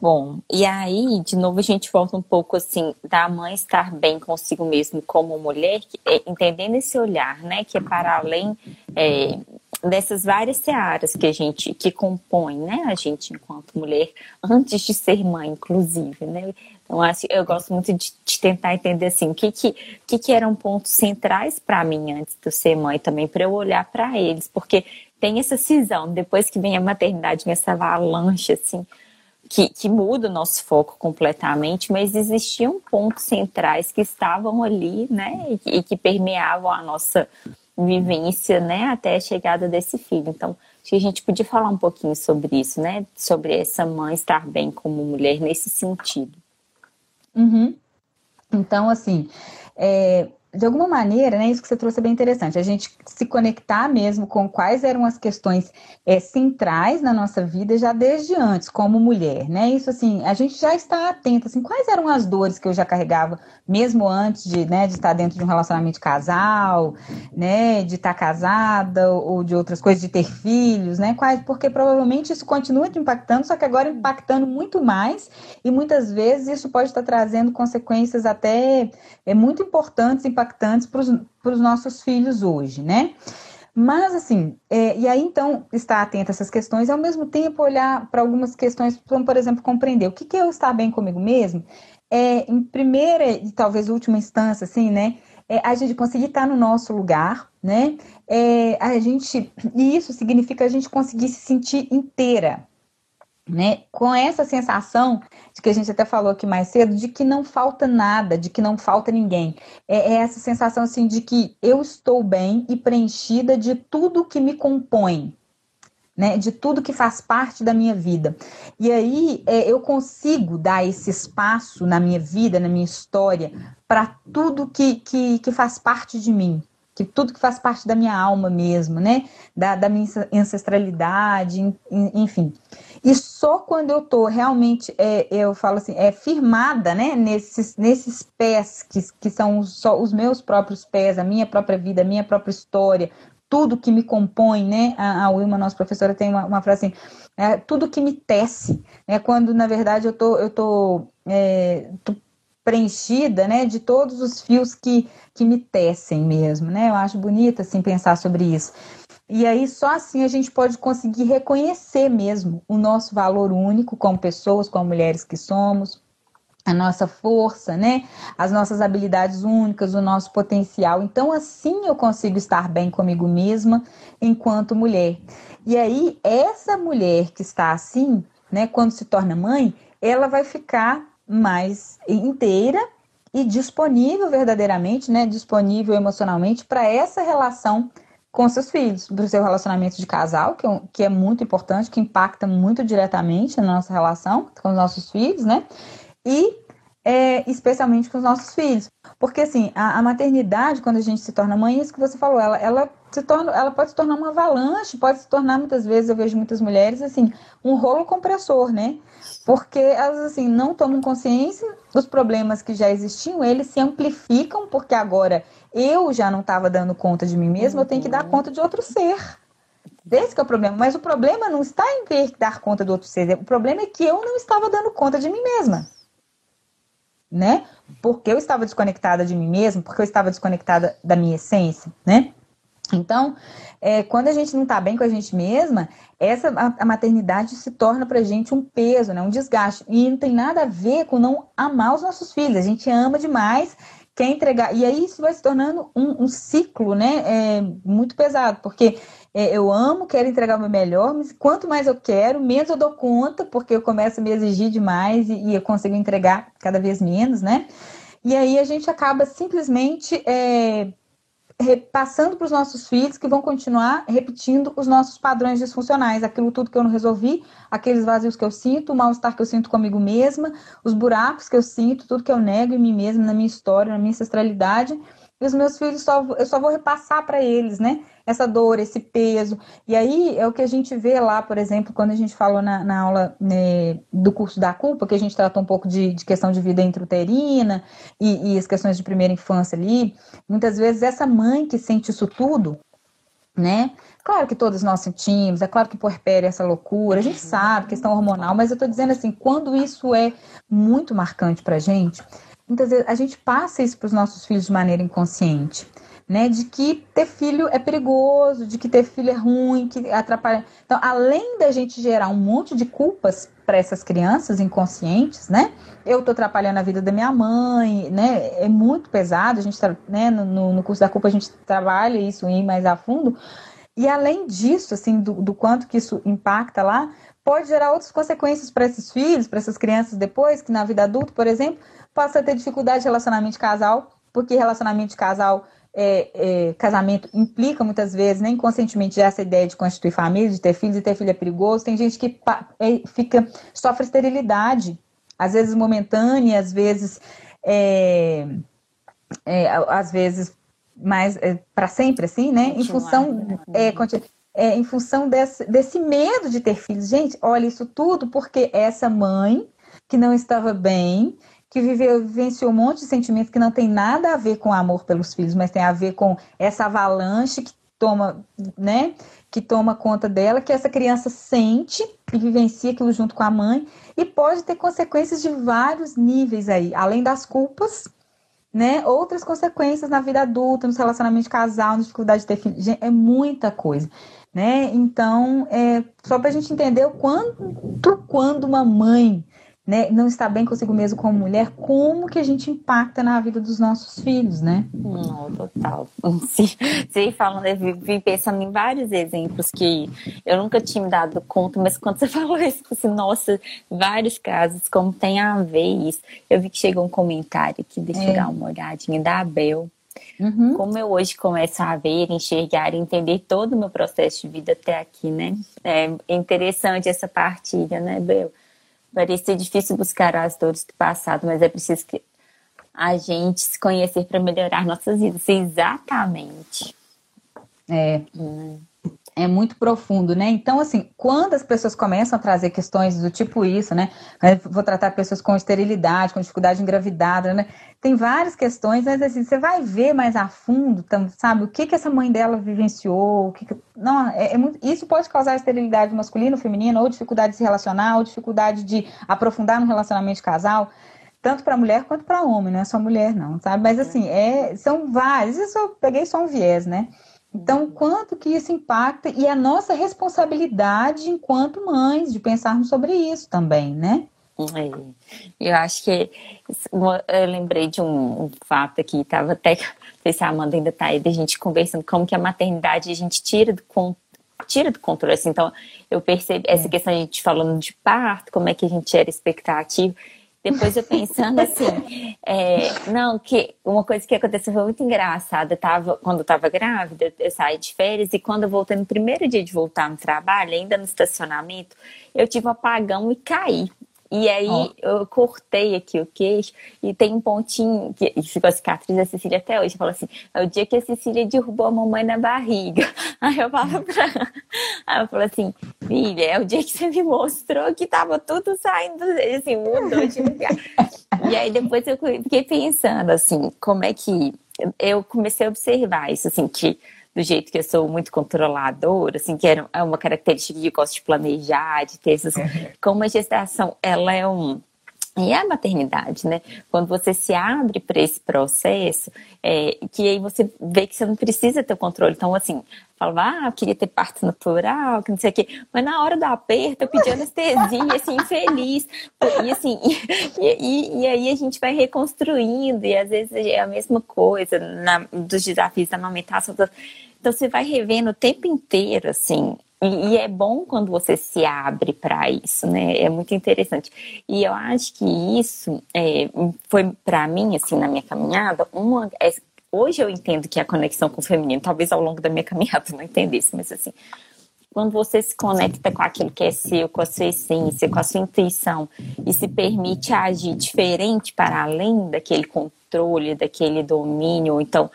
Bom, e aí, de novo, a gente volta um pouco assim, da mãe estar bem consigo mesmo como mulher, é, entendendo esse olhar, né, que é para além é, dessas várias searas que a gente, que compõe, né, a gente enquanto mulher, antes de ser mãe, inclusive, né. Então, assim, eu gosto muito de, de tentar entender, assim, o que que, que, que eram pontos centrais para mim antes de eu ser mãe também, para eu olhar para eles, porque tem essa cisão, depois que vem a maternidade, essa avalanche, assim, que, que muda o nosso foco completamente, mas existiam pontos centrais que estavam ali, né, e que, e que permeavam a nossa vivência, né, até a chegada desse filho. Então, acho que a gente podia falar um pouquinho sobre isso, né, sobre essa mãe estar bem como mulher nesse sentido. Uhum. Então, assim, é, de alguma maneira, né, isso que você trouxe é bem interessante, a gente se conectar mesmo com quais eram as questões é, centrais na nossa vida já desde antes, como mulher, né? Isso assim, a gente já está atenta, assim, quais eram as dores que eu já carregava mesmo antes de, né, de estar dentro de um relacionamento de casal, né, de estar casada ou de outras coisas, de ter filhos, né? Quais, porque provavelmente isso continua te impactando, só que agora impactando muito mais e muitas vezes isso pode estar trazendo consequências até é muito importantes para os nossos filhos hoje, né? Mas, assim, é, e aí então estar atento a essas questões e ao mesmo tempo olhar para algumas questões, como, por exemplo, compreender o que, que é eu estar bem comigo mesmo, é, em primeira e talvez última instância, assim, né? é a gente conseguir estar no nosso lugar, né? É, a gente, e isso significa a gente conseguir se sentir inteira, né? Com essa sensação de que a gente até falou aqui mais cedo, de que não falta nada, de que não falta ninguém. É, é essa sensação assim de que eu estou bem e preenchida de tudo que me compõe, né, de tudo que faz parte da minha vida. E aí é, eu consigo dar esse espaço na minha vida, na minha história, para tudo que, que, que faz parte de mim, que tudo que faz parte da minha alma mesmo, né, da, da minha ancestralidade, enfim. E só quando eu tô realmente, é, eu falo assim, é firmada, né, nesses, nesses pés que, que são só os meus próprios pés, a minha própria vida, a minha própria história, tudo que me compõe, né? A, a Wilma, nossa professora, tem uma, uma frase assim, é, tudo que me tece, né? Quando, na verdade, eu tô, eu tô, é, tô preenchida, né? De todos os fios que, que me tecem mesmo, né? Eu acho bonito, assim, pensar sobre isso. E aí, só assim a gente pode conseguir reconhecer mesmo o nosso valor único como pessoas, como mulheres que somos, a nossa força, né? As nossas habilidades únicas, o nosso potencial. Então, assim eu consigo estar bem comigo mesma enquanto mulher. E aí, essa mulher que está assim, né, quando se torna mãe, ela vai ficar mais inteira e disponível verdadeiramente, né, disponível emocionalmente para essa relação com seus filhos, para o seu relacionamento de casal, que é, que é muito importante, que impacta muito diretamente na nossa relação com os nossos filhos, né? e é, especialmente com os nossos filhos. Porque assim, a, a, maternidade, quando a gente se torna mãe, isso que você falou, ela, ela se torna, ela pode se tornar uma avalanche, pode se tornar muitas vezes, eu vejo muitas mulheres assim, um rolo compressor, né? Porque elas assim não tomam consciência dos problemas que já existiam, eles se amplificam, porque agora eu já não estava dando conta de mim mesma, eu tenho que dar uhum. conta de outro ser. Esse é o problema. Mas o problema não está em ter que dar conta do outro ser. O problema é que eu não estava dando conta de mim mesma né? Porque eu estava desconectada de mim mesma, porque eu estava desconectada da minha essência, né? Então, é, quando a gente não está bem com a gente mesma, essa a, maternidade se torna para a gente um peso, né, um desgaste. E não tem nada a ver com não amar os nossos filhos. A gente ama demais, quer entregar. E aí isso vai se tornando um, um ciclo, né, é, muito pesado, porque é, eu amo, quero entregar o meu melhor, mas quanto mais eu quero, menos eu dou conta, porque eu começo a me exigir demais e, e eu consigo entregar cada vez menos, né? E aí a gente acaba simplesmente é, repassando para os nossos filhos que vão continuar repetindo os nossos padrões disfuncionais, aquilo tudo que eu não resolvi, aqueles vazios que eu sinto, o mal-estar que eu sinto comigo mesma, os buracos que eu sinto, tudo que eu nego em mim mesma, na minha história, na minha ancestralidade. E os meus filhos só, eu só vou repassar para eles, né? essa dor, esse peso. E aí é o que a gente vê lá, por exemplo, quando a gente falou na, na aula né, do curso da culpa, que a gente tratou um pouco de, de questão de vida intrauterina e, e as questões de primeira infância ali. Muitas vezes essa mãe que sente isso tudo, né? Claro que todos nós sentimos, é claro que puerpério é essa loucura, a gente sabe, questão hormonal, mas eu tô dizendo assim, quando isso é muito marcante pra gente, muitas vezes a gente passa isso para os nossos filhos de maneira inconsciente né, de que ter filho é perigoso, de que ter filho é ruim, que atrapalha. Então, além da gente gerar um monte de culpas para essas crianças inconscientes, né? Eu tô atrapalhando a vida da minha mãe, né? É muito pesado. A gente, né, no, no curso da culpa a gente trabalha isso em mais a fundo. E além disso, assim, do, do quanto que isso impacta lá, pode gerar outras consequências para esses filhos, para essas crianças depois, que na vida adulta, por exemplo, possa ter dificuldade de relacionamento de casal, porque relacionamento de casal é, é, casamento implica muitas vezes, nem né, inconscientemente, essa ideia de constituir família, de ter filhos, e ter filho é perigoso. Tem gente que é, fica, sofre esterilidade, às vezes momentânea, às vezes, é, é, às vezes mais é, para sempre, assim, né? Em função, é, é, em função desse, desse medo de ter filhos. Gente, olha isso tudo porque essa mãe que não estava bem, que viveu, vivenciou um monte de sentimentos que não tem nada a ver com amor pelos filhos, mas tem a ver com essa avalanche que toma, né, que toma conta dela, que essa criança sente e vivencia aquilo junto com a mãe e pode ter consequências de vários níveis aí, além das culpas, né, outras consequências na vida adulta, nos relacionamentos de casal, na dificuldade de ter filhos, é muita coisa. Né? Então, é só para a gente entender o quanto quando uma mãe né, não está bem consigo mesmo como mulher, como que a gente impacta na vida dos nossos filhos, né? Não, total. <laughs> Você falando, eu vim pensando em vários exemplos que eu nunca tinha me dado conta, mas quando você <laughs> falou isso, assim, nossa, vários casos, como tem a ver isso. Eu vi que chegou um comentário aqui, deixa eu é. dar uma olhadinha, da Abel. Uhum. Como eu hoje começo a ver, enxergar, entender todo o meu processo de vida até aqui, né? É interessante essa partilha, né, Bel? Parecia difícil buscar as dores do passado, mas é preciso que a gente se conhecer para melhorar nossas vidas. Exatamente. É. Hum é muito profundo, né? Então, assim, quando as pessoas começam a trazer questões do tipo isso, né? vou tratar pessoas com esterilidade, com dificuldade de engravidar, né? Tem várias questões, mas assim, você vai ver mais a fundo, sabe? O que que essa mãe dela vivenciou, o que, que... Não, é, é muito... isso pode causar esterilidade masculina ou feminina, ou dificuldade de se relacionar, ou dificuldade de aprofundar no relacionamento de casal tanto para mulher quanto para homem, não é só mulher, não, sabe? Mas assim, é, são vários, isso eu peguei só um viés, né? Então, quanto que isso impacta e a nossa responsabilidade enquanto mães de pensarmos sobre isso também, né? É. Eu acho que eu lembrei de um, um fato aqui, estava até, não sei se a Amanda ainda está aí, da gente conversando como que a maternidade a gente tira do, tira do controle. Assim, então, eu percebi essa é. questão, a gente falando de parto, como é que a gente era expectativa. Depois eu pensando assim, é, não, que uma coisa que aconteceu foi muito engraçada. Eu tava, quando eu tava grávida, eu saí de férias e quando eu voltei no primeiro dia de voltar no trabalho, ainda no estacionamento, eu tive um apagão e caí. E aí oh. eu cortei aqui o queixo e tem um pontinho que ficou a cicatriz da Cecília até hoje. Fala assim: é o dia que a Cecília derrubou a mamãe na barriga. <laughs> Aí eu falo pra Aí eu falo assim, filha, é o dia que você me mostrou que tava tudo saindo, assim, mudou de lugar. <laughs> e aí depois eu fiquei pensando assim, como é que eu comecei a observar isso, assim, que do jeito que eu sou muito controladora, assim, que era é uma característica que eu gosto de planejar, de ter essas. Uhum. Como a gestação, ela é um. E a maternidade, né? Quando você se abre para esse processo, é, que aí você vê que você não precisa ter o controle. Então, assim, falava, ah, eu queria ter parto natural, que não sei o quê. Mas na hora do aperto, eu pedi anestesia, assim, feliz. E assim, e, e, e, aí a gente vai reconstruindo, e às vezes é a mesma coisa na, dos desafios da amamentação. Então você vai revendo o tempo inteiro, assim. E, e é bom quando você se abre para isso, né? É muito interessante. E eu acho que isso é, foi para mim, assim, na minha caminhada, uma é, hoje eu entendo que a conexão com o feminino, talvez ao longo da minha <laughs> caminhada eu não entendesse, mas assim, quando você se conecta com aquilo que é seu, com a sua essência, com a sua intuição e se permite agir diferente para além daquele controle, daquele domínio, então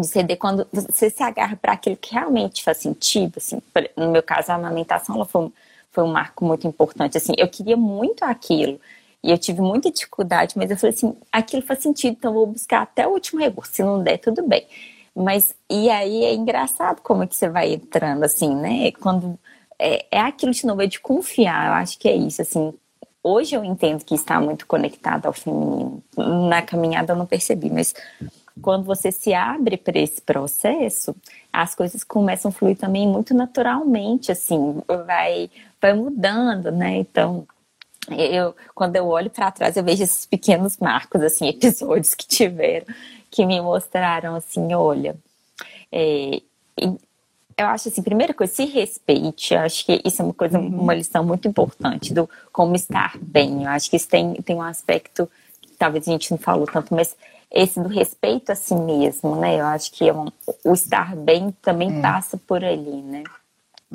de ceder quando você se agarra para aquilo que realmente faz sentido, assim, no meu caso a amamentação ela foi, foi um marco muito importante, assim, eu queria muito aquilo e eu tive muita dificuldade, mas eu falei assim, aquilo faz sentido, então vou buscar até o último recurso, se não der, tudo bem. Mas, e aí é engraçado como é que você vai entrando, assim, né, quando é, é aquilo de novo, é de confiar, eu acho que é isso, assim, hoje eu entendo que está muito conectado ao feminino, na caminhada eu não percebi, mas quando você se abre para esse processo, as coisas começam a fluir também muito naturalmente, assim, vai, vai mudando, né? Então, eu, quando eu olho para trás, eu vejo esses pequenos marcos, assim, <laughs> episódios que tiveram, que me mostraram, assim, olha, é, eu acho assim, primeira coisa, se respeite. Eu acho que isso é uma coisa, uhum. uma lição muito importante do como estar bem. Eu acho que isso tem, tem um aspecto que talvez a gente não falou tanto, mas esse do respeito a si mesmo, né? Eu acho que é um, o estar bem também é. passa por ali, né?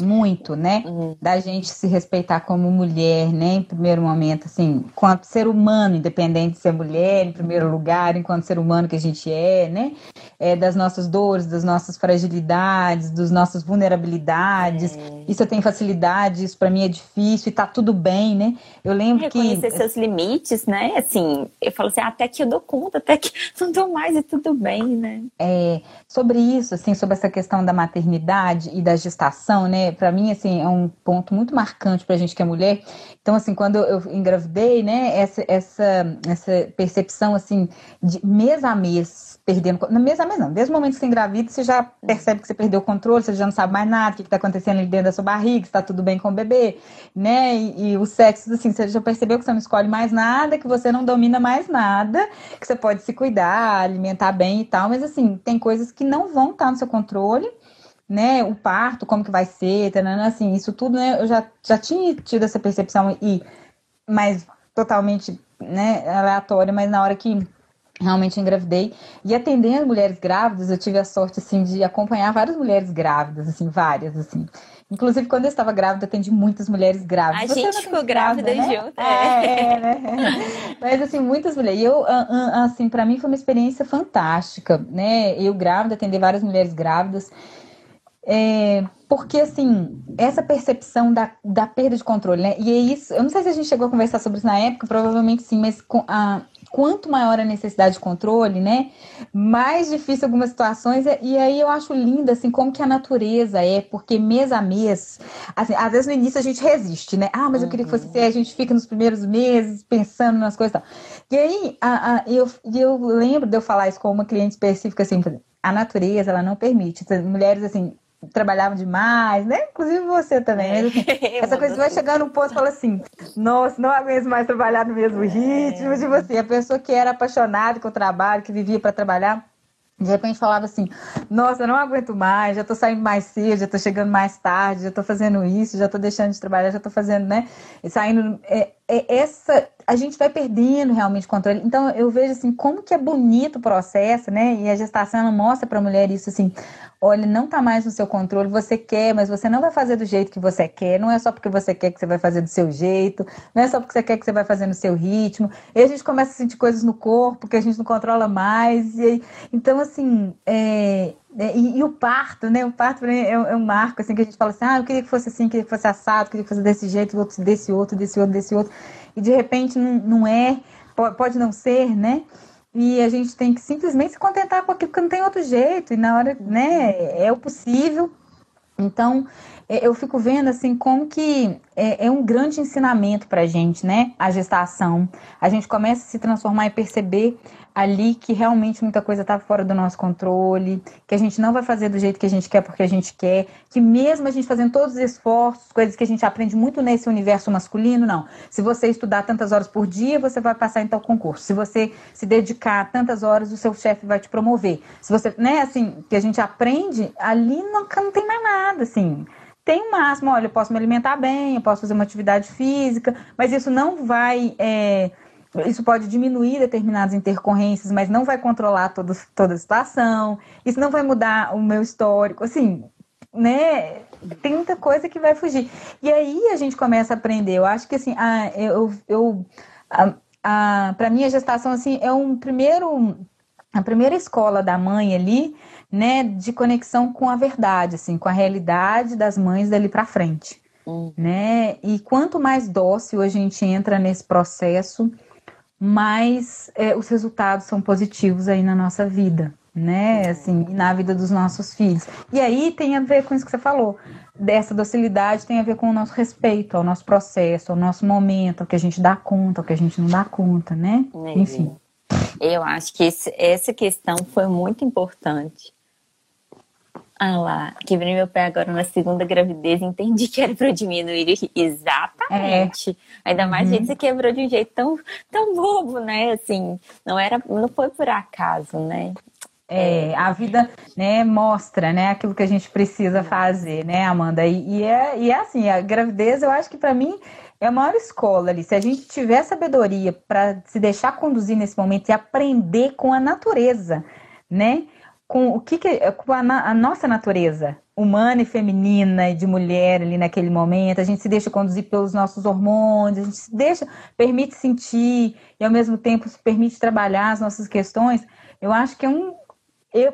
Muito, né? Uhum. Da gente se respeitar como mulher, né? Em primeiro momento, assim, enquanto ser humano, independente de ser mulher, em primeiro lugar, enquanto ser humano que a gente é, né? É, das nossas dores, das nossas fragilidades, das nossas vulnerabilidades. É. Isso eu tenho facilidade, isso para mim é difícil e tá tudo bem, né? Eu lembro Reconhecer que. Reconhecer seus limites, né? Assim, eu falo assim, ah, até que eu dou conta, até que <laughs> não dou mais e tudo bem, né? É, sobre isso, assim, sobre essa questão da maternidade e da gestação, né? Para mim, assim, é um ponto muito marcante para a gente que é mulher. Então, assim, quando eu engravidei, né? Essa, essa, essa percepção, assim, de mês a mês, perdendo. No mês a mês, não. Desde o momento que você engravida, você já percebe que você perdeu o controle, você já não sabe mais nada, o que está acontecendo ali dentro da sua barriga, se está tudo bem com o bebê, né? E, e o sexo, assim, você já percebeu que você não escolhe mais nada, que você não domina mais nada, que você pode se cuidar, alimentar bem e tal, mas, assim, tem coisas que não vão estar no seu controle né, o parto, como que vai ser, assim, isso tudo, né, eu já, já tinha tido essa percepção e, mas totalmente, né, aleatória, mas na hora que realmente engravidei e atendendo mulheres grávidas, eu tive a sorte, assim, de acompanhar várias mulheres grávidas, assim, várias, assim, Inclusive, quando eu estava grávida, atendi muitas mulheres grávidas. A Você gente ficou grávida, grávida né? junto. É, é, né? <laughs> Mas, assim, muitas mulheres. E eu, assim, para mim foi uma experiência fantástica, né? Eu grávida, atender várias mulheres grávidas. É, porque, assim, essa percepção da, da perda de controle, né? E é isso, eu não sei se a gente chegou a conversar sobre isso na época, provavelmente sim, mas com a, quanto maior a necessidade de controle, né? Mais difícil algumas situações. E aí eu acho lindo, assim, como que a natureza é, porque mês a mês, assim, às vezes no início a gente resiste, né? Ah, mas eu queria que fosse assim, a gente fica nos primeiros meses pensando nas coisas e tal. E aí a, a, eu, eu lembro de eu falar isso com uma cliente específica, assim, a natureza, ela não permite. Mulheres, assim, trabalhavam demais, né? Inclusive você também. Assim, <laughs> essa coisa vai chegar num ponto e fala assim: nossa, não aguento mais trabalhar no mesmo ritmo. Tipo assim, a pessoa que era apaixonada com o trabalho, que vivia para trabalhar, de repente falava assim: Nossa, eu não aguento mais, já tô saindo mais cedo, já tô chegando mais tarde, já tô fazendo isso, já tô deixando de trabalhar, já tô fazendo, né? E saindo. É, é, essa. A gente vai perdendo realmente o controle. Então eu vejo assim, como que é bonito o processo, né? E a gestação mostra pra mulher isso assim: olha, não está mais no seu controle, você quer, mas você não vai fazer do jeito que você quer, não é só porque você quer que você vai fazer do seu jeito, não é só porque você quer que você vai fazer no seu ritmo. E a gente começa a sentir coisas no corpo que a gente não controla mais. E, então, assim, é, é, e, e, o parto, né? O parto é, é, um marco, assim, que a gente fala assim, ah, eu queria que fosse assim, queria que fosse assado, queria que fosse desse jeito, desse outro, desse outro, desse outro. E de repente não, não é, pode não ser, né? E a gente tem que simplesmente se contentar com aquilo, porque não tem outro jeito. E na hora, né, é o possível. Então, eu fico vendo assim como que é, é um grande ensinamento para a gente, né? A gestação. A gente começa a se transformar e perceber ali que realmente muita coisa está fora do nosso controle, que a gente não vai fazer do jeito que a gente quer porque a gente quer, que mesmo a gente fazendo todos os esforços, coisas que a gente aprende muito nesse universo masculino, não. Se você estudar tantas horas por dia, você vai passar em tal concurso. Se você se dedicar tantas horas, o seu chefe vai te promover. Se você, né, assim, que a gente aprende, ali não, não tem mais nada, assim tem o máximo, olha, eu posso me alimentar bem, eu posso fazer uma atividade física, mas isso não vai é, isso pode diminuir determinadas intercorrências, mas não vai controlar todo, toda a situação. Isso não vai mudar o meu histórico. Assim, né? Tem muita coisa que vai fugir. E aí a gente começa a aprender. Eu acho que assim, a, eu, eu a, a para mim a gestação assim é um primeiro a primeira escola da mãe ali, né, de conexão com a verdade, assim, com a realidade das mães dali para frente, hum. né? E quanto mais dócil a gente entra nesse processo, mas é, os resultados são positivos aí na nossa vida, né? Assim, e na vida dos nossos filhos. E aí tem a ver com isso que você falou. Dessa docilidade tem a ver com o nosso respeito ao nosso processo, ao nosso momento, ao que a gente dá conta, ao que a gente não dá conta, né? É, Enfim. Eu acho que esse, essa questão foi muito importante ah lá, quebrei meu pé agora na segunda gravidez, entendi que era para diminuir. Exatamente. É. Ainda mais uhum. gente você quebrou de um jeito tão, tão bobo, né? Assim, não era, não foi por acaso, né? É, a vida né, mostra né, aquilo que a gente precisa fazer, né, Amanda? E, e, é, e é assim, a gravidez eu acho que para mim é a maior escola ali. Se a gente tiver sabedoria para se deixar conduzir nesse momento e aprender com a natureza, né? com o que, que com a, a, nossa natureza humana e feminina e de mulher ali naquele momento, a gente se deixa conduzir pelos nossos hormônios, a gente se deixa, permite sentir e ao mesmo tempo se permite trabalhar as nossas questões, eu acho que é um,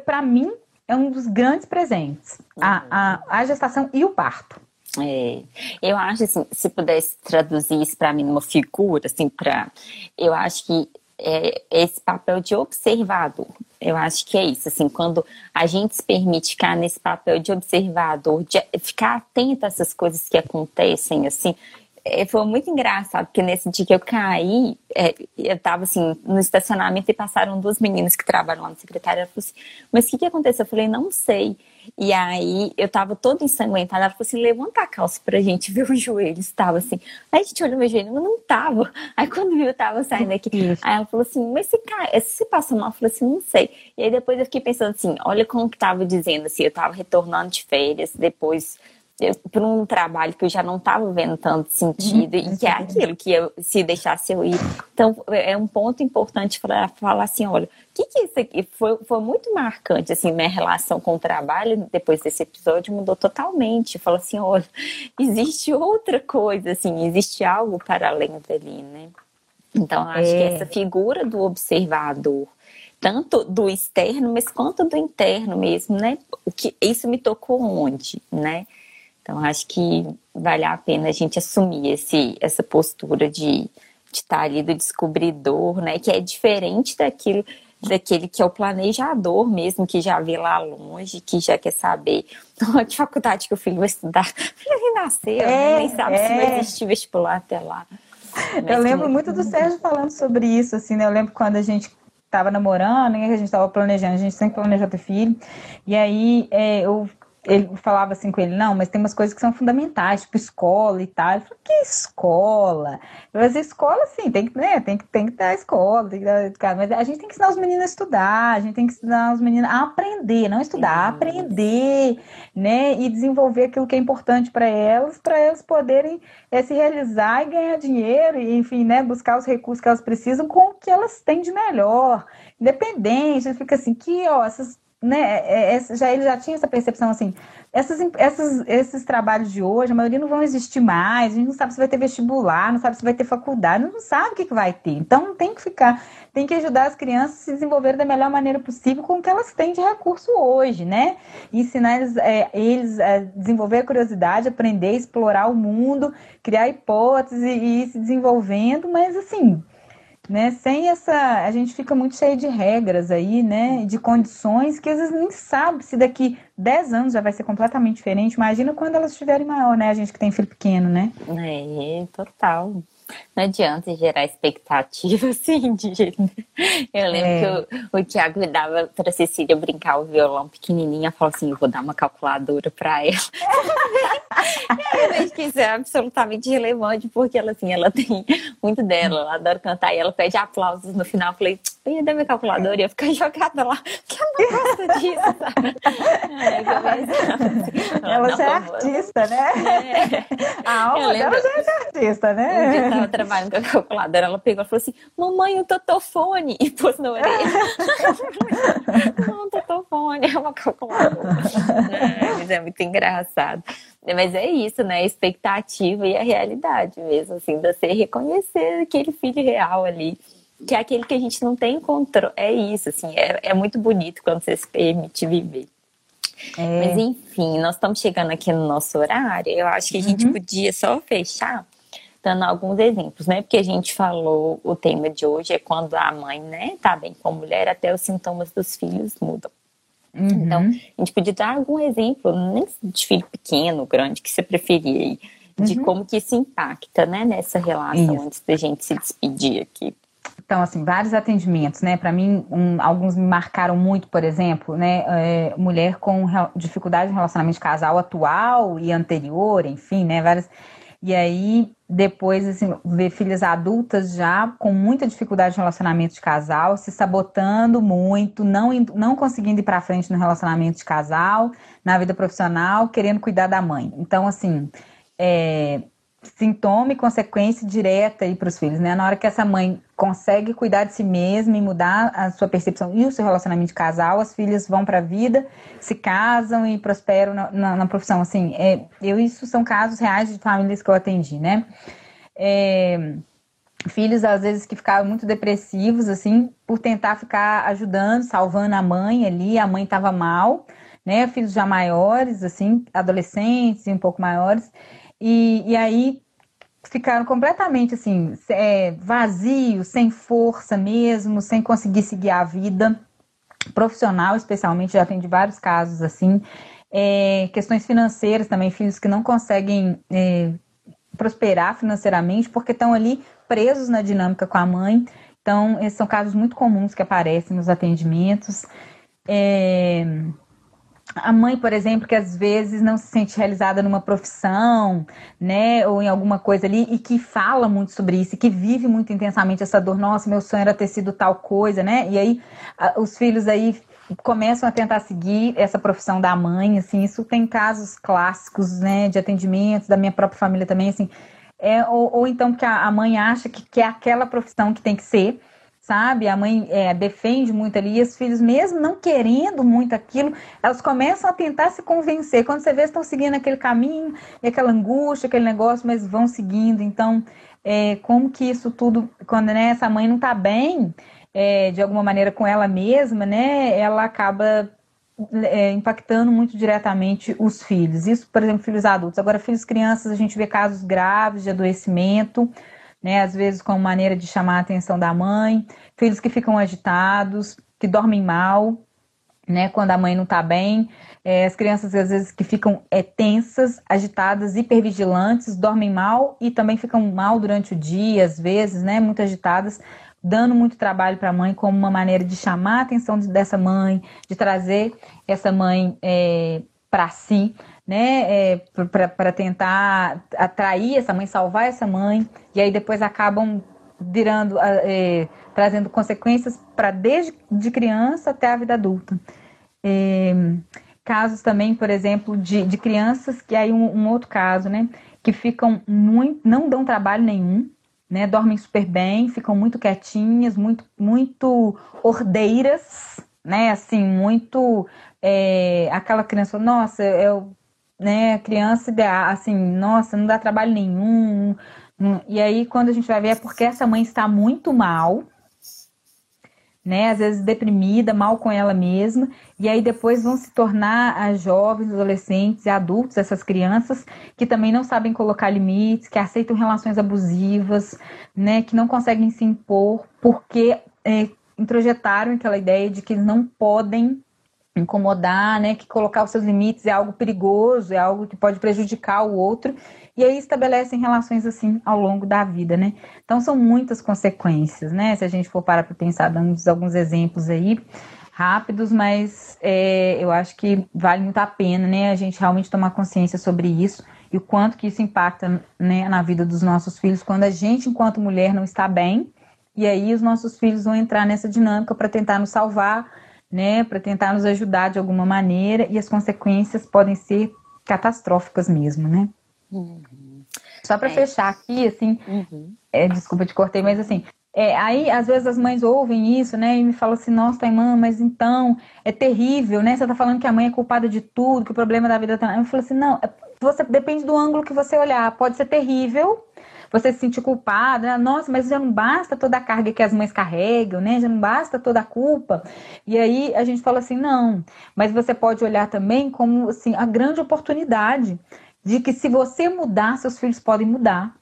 para mim, é um dos grandes presentes, a, a, a gestação e o parto. É, eu acho assim, se pudesse traduzir isso para mim numa figura, assim, para, eu acho que é esse papel de observador. Eu acho que é isso, assim, quando a gente se permite ficar nesse papel de observador, de ficar atento a essas coisas que acontecem, assim, é, foi muito engraçado, porque nesse dia que eu caí, é, eu estava assim, no estacionamento e passaram duas meninas que trabalham lá no secretário. Ela falou assim, mas o que, que aconteceu? Eu falei, não sei. E aí eu tava toda ensanguentada. Ela falou assim: levanta a calça pra gente ver os joelhos. Tava assim. Aí a gente olhou meu joelho, mas não tava. Aí quando viu, eu tava saindo aqui. Aí ela falou assim: mas se, cai, se passou mal? Eu falei assim: não sei. E aí depois eu fiquei pensando assim: olha como que tava dizendo assim, eu tava retornando de férias, depois para um trabalho que eu já não estava vendo tanto sentido uhum, e que é aquilo que eu, se deixasse eu ir. Então, é um ponto importante para falar assim, olha, o que, que isso aqui foi, foi muito marcante, assim, minha relação com o trabalho depois desse episódio mudou totalmente. Fala assim, olha, existe outra coisa, assim, existe algo para além dali, né? Então, acho é. que essa figura do observador, tanto do externo, mas quanto do interno mesmo, né? O que isso me tocou onde, né? Então, acho que vale a pena a gente assumir esse, essa postura de, estar ali do descobridor, né? Que é diferente daquilo, daquele que é o planejador mesmo, que já vê lá longe, que já quer saber <laughs> que faculdade que o filho vai estudar. <laughs> Ele nasceu, é, né? nem sabe é. se vai existir vestibular até lá. Mas eu lembro muito do Sérgio falando sobre isso, assim, né? Eu lembro quando a gente estava namorando, né, que a gente estava planejando, a gente sempre planejou ter filho. E aí é, eu ele falava assim com ele, não, mas tem umas coisas que são fundamentais, tipo escola e tal. Ele falou, que escola? Mas escola, sim, tem que, né, tem que, tem que dar escola, tem que dar, mas a gente tem que ensinar os meninos a estudar, a gente tem que ensinar os meninos a aprender, não estudar, a aprender, né, e desenvolver aquilo que é importante para elas, para elas poderem é, se realizar e ganhar dinheiro, e, enfim, né, buscar os recursos que elas precisam com o que elas têm de melhor. Independente, fica assim, que, ó, essas né, é, é, já ele já tinha essa percepção assim, essas, essas, esses trabalhos de hoje, a maioria não vão existir mais, a gente não sabe se vai ter vestibular, não sabe se vai ter faculdade, não sabe o que, que vai ter. Então tem que ficar, tem que ajudar as crianças a se desenvolverem da melhor maneira possível com o que elas têm de recurso hoje, né? E ensinar eles, é, eles a desenvolver a curiosidade, aprender, explorar o mundo, criar hipóteses e, e ir se desenvolvendo, mas assim, né? Sem essa, a gente fica muito cheio de regras aí, né? De condições que às vezes nem sabe se daqui 10 anos já vai ser completamente diferente. Imagina quando elas estiverem maior, né? A gente que tem filho pequeno, né? É, total. Não adianta gerar expectativa <laughs> assim de jeito. Eu lembro é. que o, o Tiago me dava para Cecília brincar o violão pequenininha, falou assim: eu vou dar uma calculadora para ela. <laughs> eu vejo que isso é absolutamente relevante, porque ela assim, ela tem muito dela, ela adora cantar e ela pede aplausos no final. Eu falei, eu ia dar minha calculadora e ia ficar <laughs> jogada lá, porque ela não gosta disso, sabe? ela, ela já é artista, né? É. A alma dela já é artista, né? Tava trabalhando com a calculadora, ela pegou e falou assim: Mamãe, o totofone! E pôs na orelha. <laughs> Não, totofone, é uma calculadora. é, mas é muito engraçado. Mas é isso, né? A expectativa e a realidade mesmo, assim, de você reconhecer aquele filho real ali. Que é aquele que a gente não tem controle. É isso, assim, é, é muito bonito quando você se permite viver. É. Mas enfim, nós estamos chegando aqui no nosso horário. Eu acho que a gente uhum. podia só fechar dando alguns exemplos, né? Porque a gente falou, o tema de hoje é quando a mãe, né, tá bem com a mulher, até os sintomas dos filhos mudam. Uhum. Então, a gente podia dar algum exemplo, nem de filho pequeno, grande, que você preferia, de uhum. como que isso impacta, né, nessa relação, isso. antes da gente se despedir aqui. Então, assim, vários atendimentos, né? Para mim, um, alguns me marcaram muito, por exemplo, né? É, mulher com dificuldade no relacionamento de casal atual e anterior, enfim, né? Várias e aí, depois, assim, ver filhas adultas já com muita dificuldade de relacionamento de casal, se sabotando muito, não, não conseguindo ir para frente no relacionamento de casal, na vida profissional, querendo cuidar da mãe. Então, assim, é, sintoma e consequência direta para os filhos, né? Na hora que essa mãe consegue cuidar de si mesma e mudar a sua percepção e o seu relacionamento de casal, as filhas vão para a vida, se casam e prosperam na, na, na profissão. Assim, é, eu isso são casos reais de famílias que eu atendi, né? É, filhos às vezes que ficavam muito depressivos, assim, por tentar ficar ajudando, salvando a mãe ali, a mãe estava mal, né? Filhos já maiores, assim, adolescentes e um pouco maiores. E, e aí ficaram completamente assim, é, vazios, sem força mesmo, sem conseguir seguir a vida profissional, especialmente, já tem de vários casos assim. É, questões financeiras também, filhos que não conseguem é, prosperar financeiramente porque estão ali presos na dinâmica com a mãe. Então, esses são casos muito comuns que aparecem nos atendimentos. É, a mãe, por exemplo, que às vezes não se sente realizada numa profissão, né, ou em alguma coisa ali, e que fala muito sobre isso, e que vive muito intensamente essa dor, nossa, meu sonho era ter sido tal coisa, né, e aí os filhos aí começam a tentar seguir essa profissão da mãe, assim, isso tem casos clássicos, né, de atendimentos, da minha própria família também, assim, é, ou, ou então que a, mãe acha que, que é aquela profissão que tem que ser, sabe? A mãe é, defende muito ali, e os filhos, mesmo não querendo muito aquilo, elas começam a tentar se convencer. Quando você vê, estão seguindo aquele caminho, e aquela angústia, aquele negócio, mas vão seguindo. Então, é, como que isso tudo, quando né, essa mãe não está bem, é, de alguma maneira com ela mesma, né? Ela acaba é, impactando muito diretamente os filhos. Isso, por exemplo, filhos adultos. Agora, filhos crianças, a gente vê casos graves de adoecimento né? Às vezes como maneira de chamar a atenção da mãe, filhos que ficam agitados, que dormem mal, né? Quando a mãe não está bem, é, as crianças às vezes que ficam é, tensas, agitadas, hipervigilantes, dormem mal e também ficam mal durante o dia, às vezes, né? Muito agitadas, dando muito trabalho para a mãe como uma maneira de chamar a atenção dessa mãe, de trazer essa mãe é, para si, né, é, para tentar atrair essa mãe, salvar essa mãe, e aí depois acabam virando, é, trazendo consequências para desde de criança até a vida adulta. É, casos também, por exemplo, de, de crianças, que aí um, um, outro caso, né, que ficam muito, não dão trabalho nenhum, né, dormem super bem, ficam muito quietinhas, muito, muito ordeiras, né, assim, muito, é, aquela criança, nossa, eu né, criança, assim, nossa, não dá trabalho nenhum. E aí, quando a gente vai ver, é porque essa mãe está muito mal, né, às vezes deprimida, mal com ela mesma, e aí depois vão se tornar as jovens, adolescentes e adultos, essas crianças, que também não sabem colocar limites, que aceitam relações abusivas, né, que não conseguem se impor, porque é, introjetaram aquela ideia de que não podem incomodar, né, que colocar os seus limites é algo perigoso, é algo que pode prejudicar o outro, e aí estabelecem relações assim ao longo da vida, né? Então são muitas consequências, né? Se a gente for parar para pensar, dando alguns exemplos aí rápidos, mas é, eu acho que vale muito a pena, né? A gente realmente tomar consciência sobre isso e o quanto que isso impacta, né, na vida dos nossos filhos quando a gente, enquanto mulher, não está bem, e aí os nossos filhos vão entrar nessa dinâmica para tentar nos salvar né, para tentar nos ajudar de alguma maneira, e as consequências podem ser catastróficas mesmo, né? Uhum. Só para é. fechar aqui, assim, uhum. é, desculpa te cortei, mas assim, é, aí às vezes as mães ouvem isso, né, e me falam assim, nossa, irmã, mas então é terrível, né? Você tá falando que a mãe é culpada de tudo, que o problema da vida tá. Eu falo assim, não, é, você depende do ângulo que você olhar. Pode ser terrível, você se sentir culpada, né? nossa, mas já não basta toda a carga que as mães carregam, né? Já não basta toda a culpa. E aí a gente fala assim, não, mas você pode olhar também como assim a grande oportunidade de que se você mudar, seus filhos podem mudar.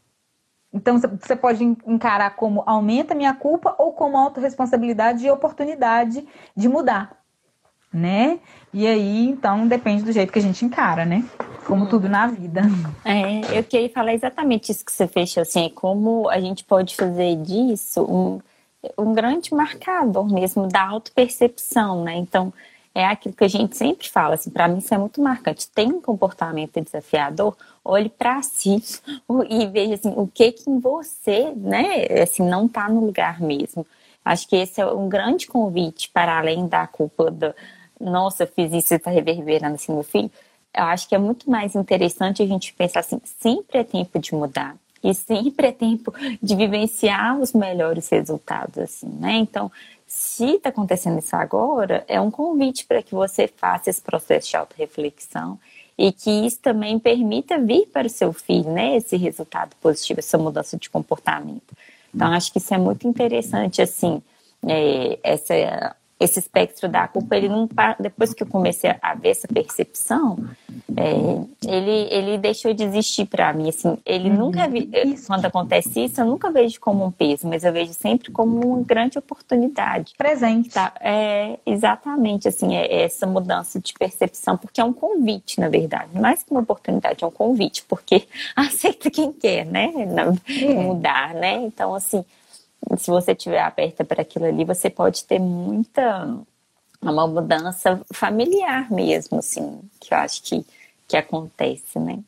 Então você pode encarar como aumenta minha culpa ou como autorresponsabilidade e oportunidade de mudar, né? E aí, então, depende do jeito que a gente encara, né? Como tudo na vida. É, eu queria falar exatamente isso que você fechou, assim, como a gente pode fazer disso um, um grande marcador mesmo da autopercepção, né? Então, é aquilo que a gente sempre fala, assim, para mim isso é muito marcante. Tem um comportamento desafiador, olhe para si e veja assim, o que que em você, né, assim, não está no lugar mesmo. Acho que esse é um grande convite para além da culpa do, nossa, eu fiz isso e está reverberando assim no filho. Eu acho que é muito mais interessante a gente pensar assim, sempre é tempo de mudar. E sempre é tempo de vivenciar os melhores resultados, assim, né? Então, se está acontecendo isso agora, é um convite para que você faça esse processo de auto-reflexão e que isso também permita vir para o seu filho, né? Esse resultado positivo, essa mudança de comportamento. Então, acho que isso é muito interessante, assim, é, essa esse espectro da culpa, ele não depois que eu comecei a ver essa percepção, É, ele, ele deixou de existir para mim, assim, ele uhum. nunca vi, quando acontece isso, eu nunca vejo como um peso, mas eu vejo sempre como uma grande oportunidade. Presente. Tá? É, exatamente, assim, é, é essa mudança de percepção, porque é um convite, na verdade, mais que uma oportunidade, é um convite, porque <laughs> aceita quem quer, né, é. mudar, né, então, assim, se você estiver aberta para aquilo ali, você pode ter muita uma mudança familiar mesmo, assim, que eu acho que, que acontece, né?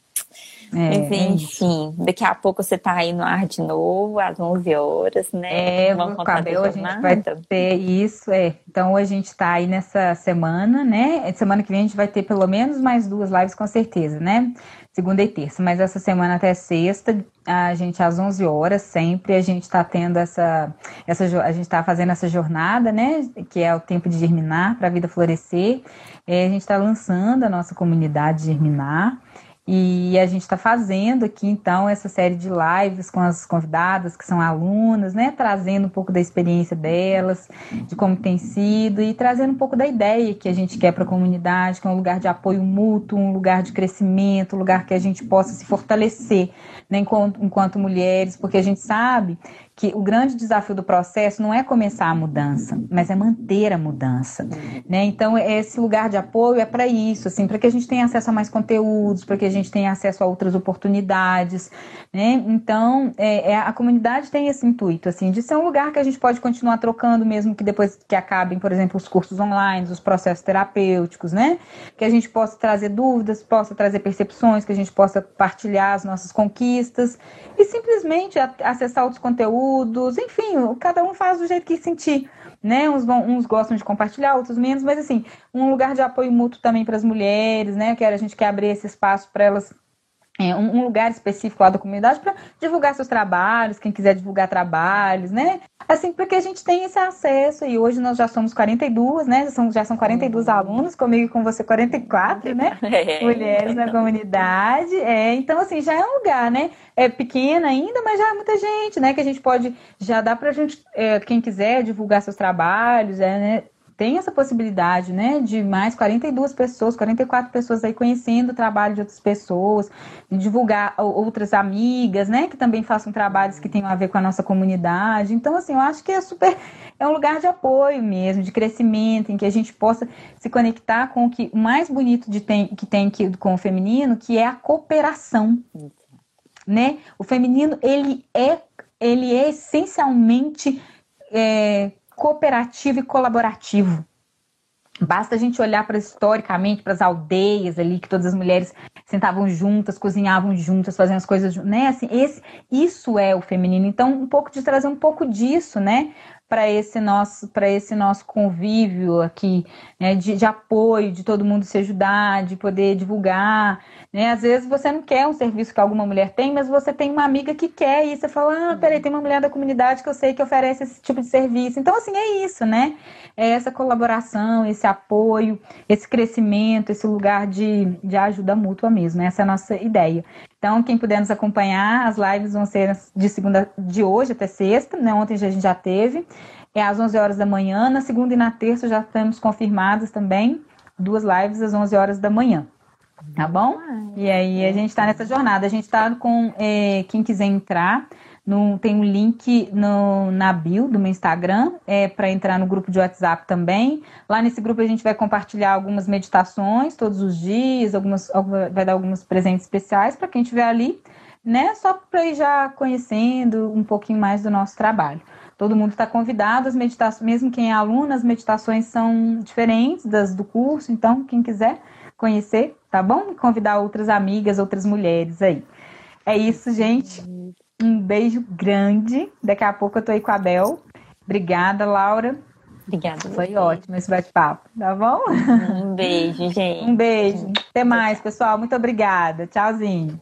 É, Mas, é enfim, é daqui a pouco você tá aí no ar de novo, às 11 horas, né? É, Vamos contar a gente vai ter isso, é. Então, a gente tá aí nessa semana, né? Semana que vem a gente vai ter pelo menos mais duas lives, com certeza, né? segunda e terça, mas essa semana até sexta, a gente às 11 horas sempre a gente está tendo essa, essa a gente está fazendo essa jornada, né, que é o tempo de germinar para a vida florescer. É, a gente está lançando a nossa comunidade germinar e a gente está fazendo aqui, então, essa série de lives com as convidadas que são alunas, né? Trazendo um pouco da experiência delas, de como tem sido, e trazendo um pouco da ideia que a gente quer para a comunidade, que é um lugar de apoio mútuo, um lugar de crescimento, um lugar que a gente possa se fortalecer né? enquanto, enquanto mulheres, porque a gente sabe que o grande desafio do processo não é começar a mudança, mas é manter a mudança, né? Então esse lugar de apoio é para isso, assim, para que a gente tenha acesso a mais conteúdos, para que a gente tenha acesso a outras oportunidades, né? Então é, é, a comunidade tem esse intuito, assim, de ser um lugar que a gente pode continuar trocando, mesmo que depois que acabem, por exemplo, os cursos online, os processos terapêuticos, né? Que a gente possa trazer dúvidas, possa trazer percepções, que a gente possa partilhar as nossas conquistas e simplesmente acessar outros conteúdos conteúdos, enfim, cada um faz do jeito que sentir, né? Uns, vão, uns gostam de compartilhar, outros menos, mas assim, um lugar de apoio mútuo também para as mulheres, né? Que a gente quer abrir esse espaço para elas é, um, um, lugar específico lá da comunidade para divulgar seus trabalhos, quem quiser divulgar trabalhos, né? Assim, porque a gente tem esse acesso e hoje nós já somos 42, né? Já são, já são 42 uhum. alunos, comigo e com você 44, né? <laughs> É. Mulheres na comunidade. É, então, assim, já é um lugar, né? É pequeno ainda, mas já é muita gente, né? Que a gente pode, já dá pra gente, é, quem quiser divulgar seus trabalhos, é, né? Tem essa possibilidade, né, de mais 42 pessoas, 44 pessoas aí conhecendo o trabalho de outras pessoas, divulgar outras amigas, né, que também façam trabalhos que tenham a ver com a nossa comunidade. Então, assim, eu acho que é super, é um lugar de apoio mesmo, de crescimento, em que a gente possa se conectar com o que mais bonito de tem, que tem aqui com o feminino, que é a cooperação, né? O feminino, ele é, ele é essencialmente é, cooperativo e colaborativo. Basta a gente olhar para historicamente para as aldeias ali que todas as mulheres sentavam juntas, cozinhavam juntas, faziam as coisas, né? Assim, esse, isso é o feminino. Então, um pouco de trazer um pouco disso, né? Para esse nosso para esse nosso convívio aqui né, de, de, apoio de todo mundo se ajudar de poder divulgar né? Às vezes você não quer um serviço que alguma mulher tem mas você tem uma amiga que quer e você fala ah peraí tem uma mulher da comunidade que eu sei que oferece esse tipo de serviço. Então assim é isso né? É essa colaboração esse apoio esse crescimento esse lugar de, de ajuda mútua mesmo essa é a nossa ideia então, quem puder nos acompanhar, as lives vão ser de segunda de hoje até sexta, né? Ontem a gente já teve. É às 11 horas da manhã, na segunda e na terça já estamos confirmadas também, duas lives às 11 horas da manhã. Tá bom? E aí a gente está nessa jornada. A gente está com é, quem quiser entrar, no, tem um link no, na bio do meu Instagram é, para entrar no grupo de WhatsApp também. Lá nesse grupo a gente vai compartilhar algumas meditações todos os dias, algumas, vai dar alguns presentes especiais para quem estiver ali, né? Só para ir já conhecendo um pouquinho mais do nosso trabalho. Todo mundo está convidado, as meditações, mesmo quem é aluno, as meditações são diferentes das do curso, então quem quiser conhecer, tá bom? Convidar outras amigas, outras mulheres aí. É isso, gente. Um beijo grande. Daqui a pouco eu tô aí com a Bel. Obrigada, Laura. Obrigada. Foi você. ótimo esse bate-papo, tá bom? Um beijo, <laughs> gente. Um beijo. Até mais, pessoal. Muito obrigada. Tchauzinho.